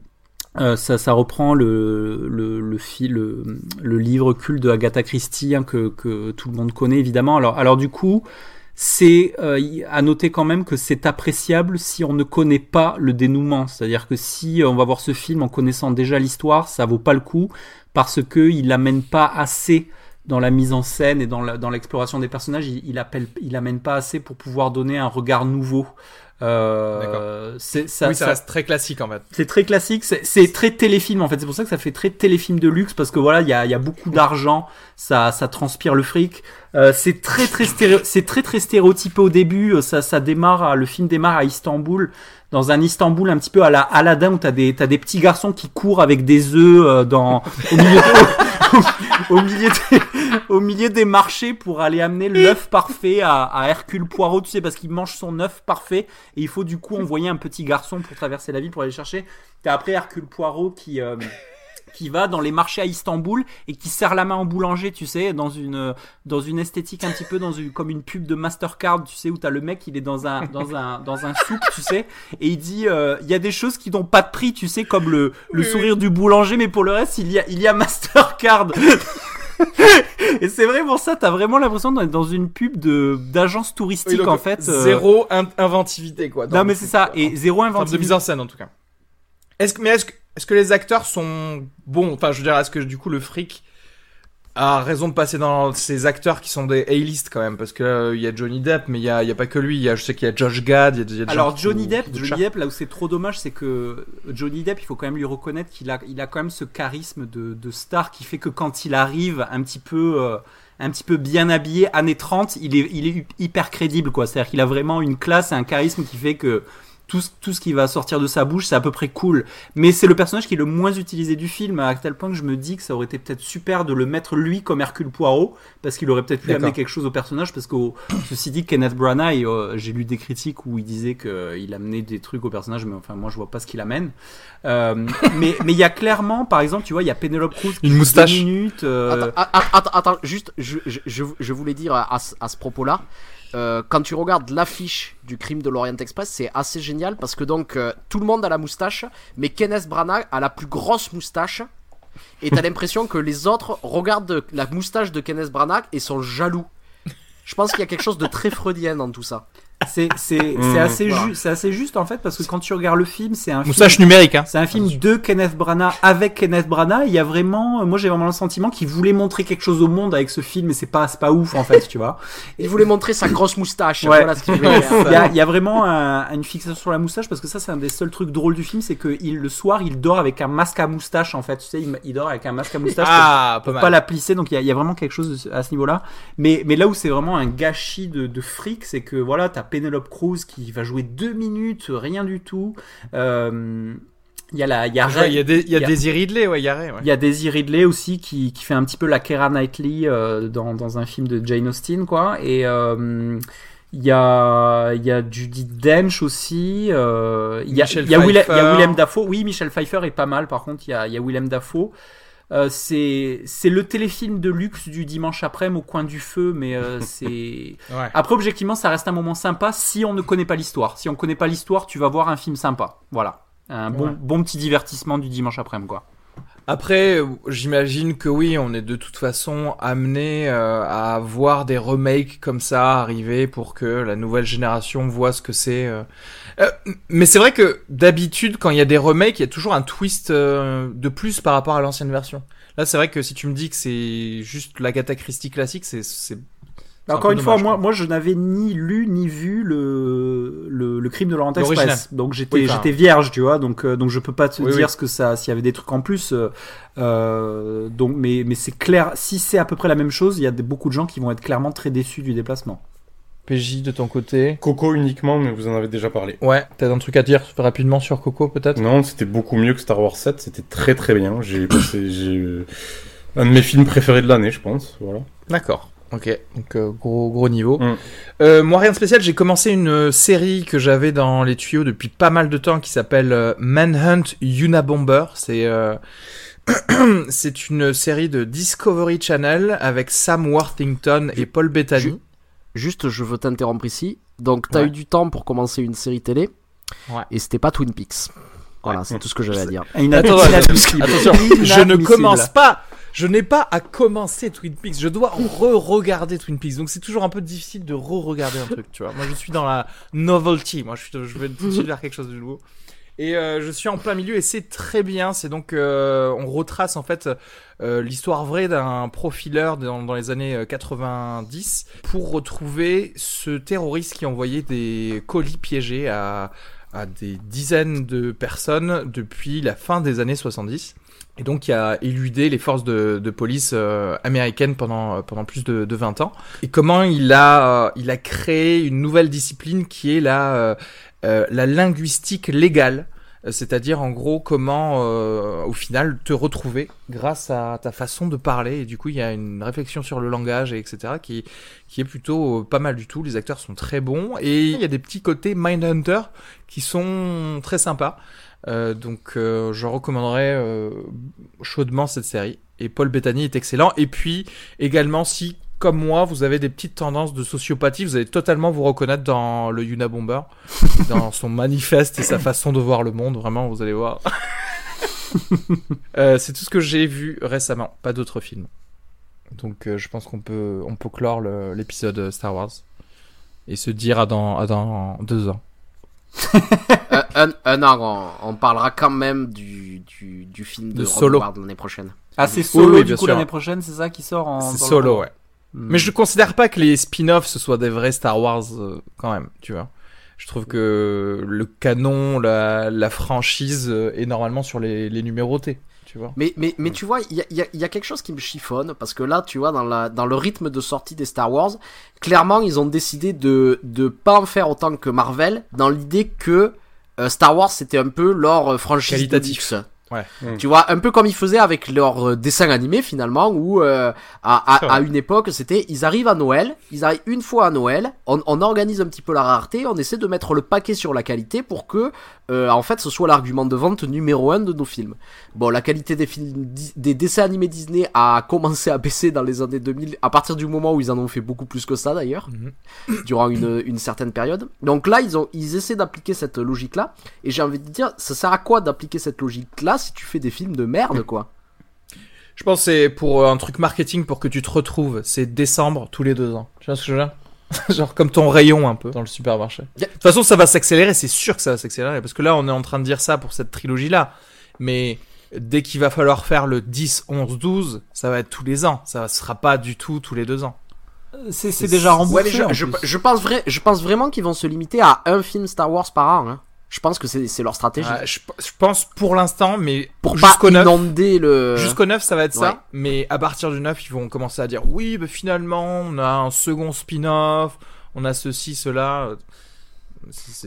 euh, ça, ça reprend le, le, le, fi- le, le livre culte de Agatha Christie hein, que, que tout le monde connaît évidemment. Alors, alors du coup, c'est euh, à noter quand même que c'est appréciable si on ne connaît pas le dénouement. C'est-à-dire que si on va voir ce film en connaissant déjà l'histoire, ça vaut pas le coup parce que il l'amène pas assez dans la mise en scène et dans l'exploration des personnages. Il, il pas assez pour pouvoir donner un regard nouveau. Euh, c'est ça, oui, ça, ça- reste très classique en fait. c'est très classique, c'est- c'est très téléfilm en fait. C'est pour ça que ça fait très téléfilm de luxe parce que voilà, il y a, il y a beaucoup d'argent, ça, ça transpire le fric. Euh, c'est très très c'est très très stéréotypé au début. Euh, Ça, ça démarre, à- le film démarre à Istanbul, dans un Istanbul un petit peu à la Aladdin où t'as des, t'as des petits garçons qui courent avec des œufs euh, dans au milieu, de- au milieu des, au milieu des marchés pour aller amener l'œuf parfait à, à Hercule Poirot, tu sais, parce qu'il mange son œuf parfait et il faut du coup envoyer un petit garçon pour traverser la ville pour aller le chercher. T'as après Hercule Poirot qui euh, qui va dans les marchés à Istanbul et qui serre la main au boulanger, tu sais, dans une dans une esthétique un petit peu dans une comme une pub de Mastercard, tu sais, où t'as le mec il est dans un dans un dans un souk, tu sais, et il dit euh, il y a des choses qui n'ont pas de prix, tu sais, comme le le sourire du boulanger, mais pour le reste il y a il y a Mastercard. Et c'est vraiment ça, t'as vraiment l'impression d'être dans une pub de d'agence touristique Oui, donc, en fait. euh, Zéro in- inventivité quoi. Non mais c'est ça, et zéro En termes de inventivité. mise en scène en tout cas. Est-ce que mais est-ce que est-ce que les acteurs sont bons? Enfin, je veux dire, est-ce que du coup le fric a raison de passer dans ces acteurs qui sont des A-list quand même? Parce que euh, il y a Johnny Depp, mais il y a, il y a pas que lui. Il y a, je sais qu'il y a Josh Gad, il y a, il y a Alors Johnny Depp, Johnny. Depp, là où c'est trop dommage, c'est que Johnny Depp, il faut quand même lui reconnaître qu'il a, il a quand même ce charisme de, de star qui fait que quand il arrive un petit peu, euh, un petit peu bien habillé, années 30, il est, il est hyper crédible, quoi. C'est-à-dire qu'il a vraiment une classe et un charisme qui fait que tout, ce- tout ce qui va sortir de sa bouche, c'est à peu près cool. Mais c'est le personnage qui est le moins utilisé du film, à tel point que je me dis que ça aurait été peut-être super de le mettre lui comme Hercule Poirot, parce qu'il aurait peut-être pu amener quelque chose au personnage, parce que ceci dit, Kenneth Branagh, euh, j'ai lu des critiques où il disait qu'il amenait des trucs au personnage, mais enfin moi je vois pas ce qu'il amène. Euh, mais mais il y a clairement, par exemple, tu vois, il y a Penelope Cruz qui Une moustache. deux minutes. euh, Attends, juste, je, je, je, je voulais dire à, à ce- à ce propos-là, euh, quand tu regardes l'affiche du crime de l'Orient Express, c'est assez génial parce que donc euh, tout le monde a la moustache, mais Kenneth Branagh a la plus grosse moustache. Et t'as l'impression que les autres regardent la moustache de Kenneth Branagh et sont jaloux. Je pense qu'il y a quelque chose de très freudien dans tout ça. C'est c'est Mmh. c'est assez Voilà. juste, c'est assez juste en fait parce que quand tu regardes le film, c'est un film Moustache numérique, hein. C'est un film de Kenneth Branagh avec Kenneth Branagh. Il y a vraiment, moi j'ai vraiment le sentiment qu'il voulait montrer quelque chose au monde avec ce film, mais c'est pas, c'est pas ouf en fait, tu vois. Il voulait montrer sa grosse moustache. Ouais. Voilà ce qu'il. Il y a, il y a vraiment un- une fixation sur la moustache parce que ça c'est un des seuls trucs drôles du film, c'est que il, le soir il dort avec un masque à moustache en fait. Tu sais, il, il dort avec un masque à moustache. Ah, pas pour mal. pas la plisser donc il y, a, il y a vraiment quelque chose à ce niveau là mais mais là où c'est vraiment un gâchis de, de fric c'est que voilà t'as Penelope Cruz qui va jouer deux minutes, rien du tout. Euh, il y a la, il y a, Ouais, Il y a, des, il y a il y a- Daisy Ridley, ouais, il y a Ray, ouais. il y a Daisy Ridley aussi qui, qui fait un petit peu la Keira Knightley euh, dans, dans un film de Jane Austen, quoi. Et euh, il y a, il y a Judy Dench aussi. euh, il y a, il y a, Willem, il y a Pfeiffer. Willem Dafoe. Oui, Michel Pfeiffer est pas mal. Par contre, il y a, il y a Willem Dafoe. Euh, c'est c'est le téléfilm de luxe du dimanche après-midi au coin du feu, mais euh, c'est Ouais. après objectivement ça reste un moment sympa si on ne connaît pas l'histoire. Si on connaît pas l'histoire, tu vas voir un film sympa. Voilà, un bon bon petit divertissement du dimanche après-midi quoi. Après, j'imagine que oui, on est de toute façon amené euh, à voir des remakes comme ça arriver pour que la nouvelle génération voit ce que c'est. euh. Euh, mais c'est vrai que d'habitude, quand il y a des remakes, il y a toujours un twist de plus par rapport à l'ancienne version. Là, c'est vrai que si tu me dis que c'est juste l'Agatha Christie classique, c'est un Encore une fois, moi, moi, je n'avais ni lu ni vu le, le, le crime de L'original. Express. Donc j'étais, Oui, enfin- j'étais vierge, tu vois. Donc, euh, donc je peux pas te Oui, dire oui. ce que ça, s'il y avait des trucs en plus. euh, euh, donc, mais, mais c'est clair. Si c'est à peu près la même chose, il y a beaucoup de gens qui vont être clairement très déçus du déplacement. PJ de ton côté. Coco uniquement, mais vous en avez déjà parlé. Ouais, t'as un truc à dire rapidement sur Coco peut-être? Non, c'était beaucoup mieux que Star Wars 7, c'était très très bien. J'ai passé, euh, un de mes films préférés de l'année, je pense. Voilà. D'accord. Ok, donc euh, gros gros niveau. Mm. Euh, moi rien de spécial, j'ai commencé une euh, série que j'avais dans les tuyaux depuis pas mal de temps qui s'appelle euh, Manhunt Unabomber. C'est euh, c'est une série de Discovery Channel avec Sam Worthington et Paul Bettany. Ju- Juste, je veux t'interrompre ici. Donc, t'as Ouais. eu du temps pour commencer une série télé. Ouais. Et c'était pas Twin Peaks. Voilà, c'est tout ce que j'avais à dire. Inadmissible. Attention, je ne commence pas. Je n'ai pas à commencer Twin Peaks. Je dois re-regarder Twin Peaks. Donc c'est toujours un peu difficile de re-regarder un truc, tu vois. Moi, je suis dans la novelty. Moi, je, vais tout de suite vers quelque chose de nouveau. Et euh, je suis en plein milieu et c'est très bien. C'est donc euh, on retrace en fait euh, l'histoire vraie d'un profileur dans, dans les années euh, 90 pour retrouver ce terroriste qui envoyait des colis piégés à à des dizaines de personnes depuis la fin des années 70 et donc qui a éludé les forces de, de police euh, américaines pendant pendant plus de, de 20 ans. Et comment il a euh, il a créé une nouvelle discipline qui est la euh, euh, la linguistique légale. Euh, c'est-à-dire en gros comment euh, au final te retrouver grâce à ta façon de parler. Et du coup il y a une réflexion sur le langage et etc qui qui est plutôt euh, pas mal du tout. Les acteurs sont très bons. Et il y a des petits côtés Mindhunter qui sont très sympas euh, donc euh, je recommanderais euh, chaudement cette série. Et Paul Bettany est excellent. Et puis également si comme moi vous avez des petites tendances de sociopathie vous allez totalement vous reconnaître dans le Unabomber dans son manifeste et sa façon de voir le monde. Vraiment vous allez voir. Euh, c'est tout ce que j'ai vu récemment. Pas d'autres films. Donc euh, je pense qu'on peut on peut clore l'épisode Star Wars. Et se dire à dans à dans deux ans un, un an, on, on parlera quand même du, du, du film de, Solo. L'année prochaine. Ah, c'est Oui, solo oui, du bien coup sûr. l'année prochaine, c'est ça qui sort en. c'est solo ouais Hmm. Mais je considère pas que les spin-offs ce soit des vrais Star Wars euh, quand même, tu vois. Je trouve que le canon, la, la franchise euh, est normalement sur les, les numérotés, tu vois. Mais, mais, mais tu vois, il y a, il y a- il y a quelque chose qui me chiffonne, parce que là, tu vois, dans, la, dans le rythme de sortie des Star Wars, clairement, ils ont décidé de de pas en faire autant que Marvel, dans l'idée que euh, Star Wars, c'était un peu leur euh, franchise Qualitatif. de luxe. Ouais. Mm. Tu vois, un peu comme ils faisaient avec leurs euh, dessins animés finalement, où euh, à, à, à une époque, c'était ils arrivent à Noël, ils arrivent une fois à Noël, on, on organise un petit peu la rareté, on essaie de mettre le paquet sur la qualité pour que, euh, en fait, ce soit l'argument de vente numéro un de nos films. Bon, la qualité des films, des dessins animés Disney a commencé à baisser dans les années 2000, à partir du moment où ils en ont fait beaucoup plus que ça d'ailleurs, Mhm. durant une, une certaine période. Donc là, ils ont, ils essaient d'appliquer cette logique-là, et j'ai envie de dire, ça sert à quoi d'appliquer cette logique-là si tu fais des films de merde, quoi? Je pense que c'est pour euh, un truc marketing pour que tu te retrouves. C'est décembre tous les deux ans. Tu vois ce que je veux dire? Genre comme ton rayon un peu dans le supermarché. De toute façon, ça va s'accélérer, c'est sûr que ça va s'accélérer. Parce que là, on est en train de dire ça pour cette trilogie-là. Mais dès qu'il va falloir faire le 10, 11, 12, ça va être tous les ans. Ça sera pas du tout tous les deux ans. C'est c'est déjà remboursé. Ouais, je, en je, plus. je pense vrai, je pense vraiment qu'ils vont se limiter à un film Star Wars par an. Hein. Je pense que c'est c'est leur stratégie. Je, je pense pour l'instant, mais pour pas jusqu'au 9. inonder le. Jusqu'au 9, ça va être ouais. ça. Mais à partir du 9, ils vont commencer à dire oui, bah, finalement, on a un second spin-off. on a ceci, cela.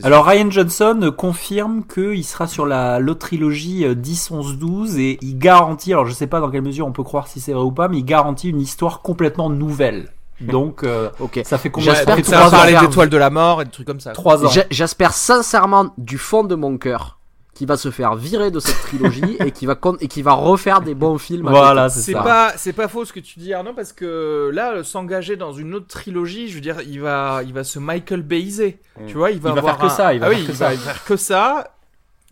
Alors Ryan Johnson confirme qu'il sera sur la l'autre trilogie euh, 10, 11, 12 et il garantit, alors je sais pas dans quelle mesure on peut croire si c'est vrai ou pas, mais il garantit une histoire complètement nouvelle. Donc euh, Ok. ça fait combien J'espère que ça trois va ans parler d'étoiles de la mort et de trucs comme ça. Trois ans. J'espère sincèrement du fond de mon cœur qu'il va se faire virer de cette trilogie et qu'il va et qu'il va refaire des bons films. Voilà, c'est C'est ça. pas, c'est pas faux ce que tu dis Arnaud parce que là, s'engager dans une autre trilogie, je veux dire, il va, il va se Michael Bayiser. Mm. Tu vois, il va, Il va avoir faire que un- ça, il va ah faire oui, que il ça. va faire que ça.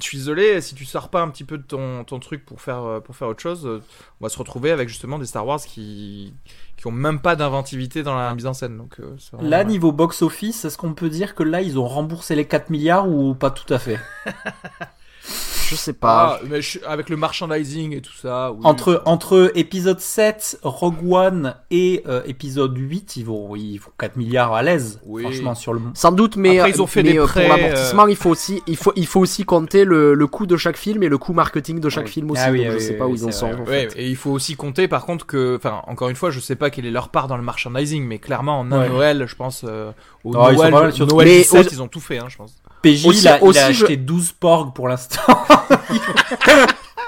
Je suis désolé, si tu sors pas un petit peu de ton, ton truc pour faire, euh, pour faire autre chose, euh, on va se retrouver avec justement des Star Wars qui, qui ont même pas d'inventivité dans la mise en scène. Donc, euh, vraiment- Là, niveau box-office, est-ce qu'on peut dire que là, ils ont remboursé les 4 milliards ou pas tout à fait? Je sais pas. Ah, mais je- avec le merchandising et tout ça. oui. entre, entre épisode 7, Rogue One et euh, épisode 8, ils vont, ils font 4 milliards à l'aise, Oui. franchement, sur le... Sans doute, mais, Après, ils ont fait mais, des euh, prêts, pour l'amortissement, il faut aussi, il faut, il faut aussi compter le, le coût de chaque film et le coût marketing de chaque Oui. film aussi. Ah oui, donc ah je oui, sais oui, pas où ils en sont. en fait. et il faut aussi compter par contre que, enfin, encore une fois, je sais pas quelle est leur part dans le merchandising, mais clairement en un Ouais. Noël, je pense, euh, au Ah, ils sont Noël, pas mal sur- Noël Mais 17, au- ils ont tout fait, hein, je pense. PJ, Aussi- il a, il a aussi, acheté 12 porgs pour l'instant.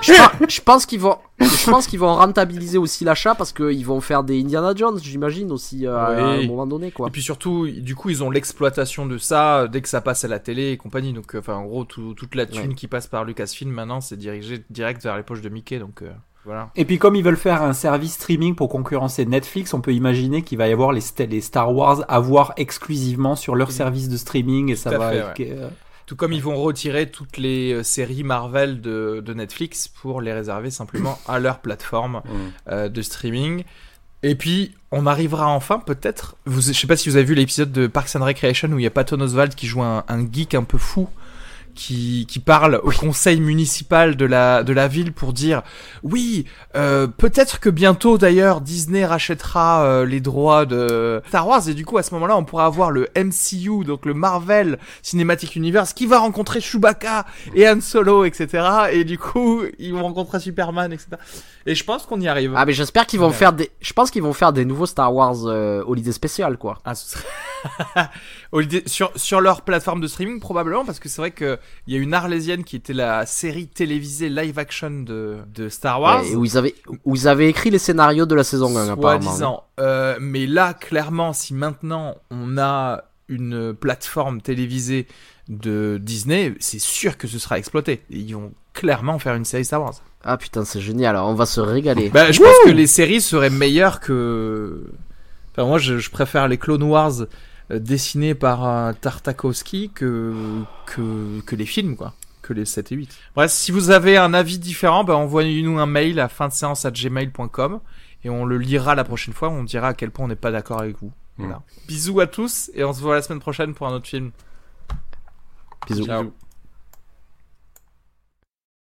Je, pense- je pense qu'ils vont, je pense qu'ils vont rentabiliser aussi l'achat parce qu'ils vont faire des Indiana Jones, j'imagine aussi euh, à Oui. un moment donné, quoi. Et puis surtout, du coup, ils ont l'exploitation de ça euh, dès que ça passe à la télé et compagnie. Donc, euh, enfin, en gros, tout- toute la thune Ouais. qui passe par Lucasfilm maintenant, c'est dirigé direct vers les poches de Mickey. Donc, euh, voilà. Et puis comme ils veulent faire un service streaming pour concurrencer Netflix, on peut imaginer qu'il va y avoir les, sta- les Star Wars à voir exclusivement sur leur service de streaming et ça à va... fait, avec, euh, Tout comme ils vont retirer toutes les euh, séries Marvel de, de Netflix pour les réserver simplement à leur plateforme Mm. euh, de streaming. Et puis, on arrivera enfin, peut-être. Je sais pas si vous avez vu l'épisode de Parks and Recreation où il y a Patton Oswald qui joue un, un geek un peu fou. Qui, qui parle au conseil municipal de la, de la ville pour dire oui, euh, peut-être que bientôt d'ailleurs Disney rachètera euh, les droits de Star Wars et du coup à ce moment-là on pourra avoir le MCU, donc le Marvel Cinematic Universe qui va rencontrer Chewbacca et Han Solo, etc. Et du coup ils vont rencontrer Superman, etc. Et je pense qu'on y arrive. Ah mais j'espère qu'ils vont Ouais. faire des, je pense qu'ils vont faire des nouveaux Star Wars euh, Holiday Special, quoi. Ah, ce serait- sur, sur leur plateforme de streaming, probablement, parce que c'est vrai qu'il y a une Arlésienne qui était la série télévisée live action de, de Star Wars. Ouais, où ils avaient, où ils avaient écrit les scénarios de la saison 1, apparemment. Soi-disant. Euh, mais là, clairement, si maintenant on a une plateforme télévisée de Disney, c'est sûr que ce sera exploité. Ils vont clairement faire une série Star Wars. Ah putain, c'est génial. On va se régaler. Bah, je pense que les séries seraient meilleures que. Enfin, moi, je, je préfère les Clone Wars euh, dessinés par Tartakovsky que, que, que les films, quoi. Que les 7 et 8. Bref, si vous avez un avis différent, bah, envoyez-nous un mail à fin de séance à gmail.com et on le lira la prochaine fois. On dira à quel point on n'est pas d'accord avec vous. Voilà. Bisous à tous et on se voit la semaine prochaine pour un autre film. Bisous. Ciao.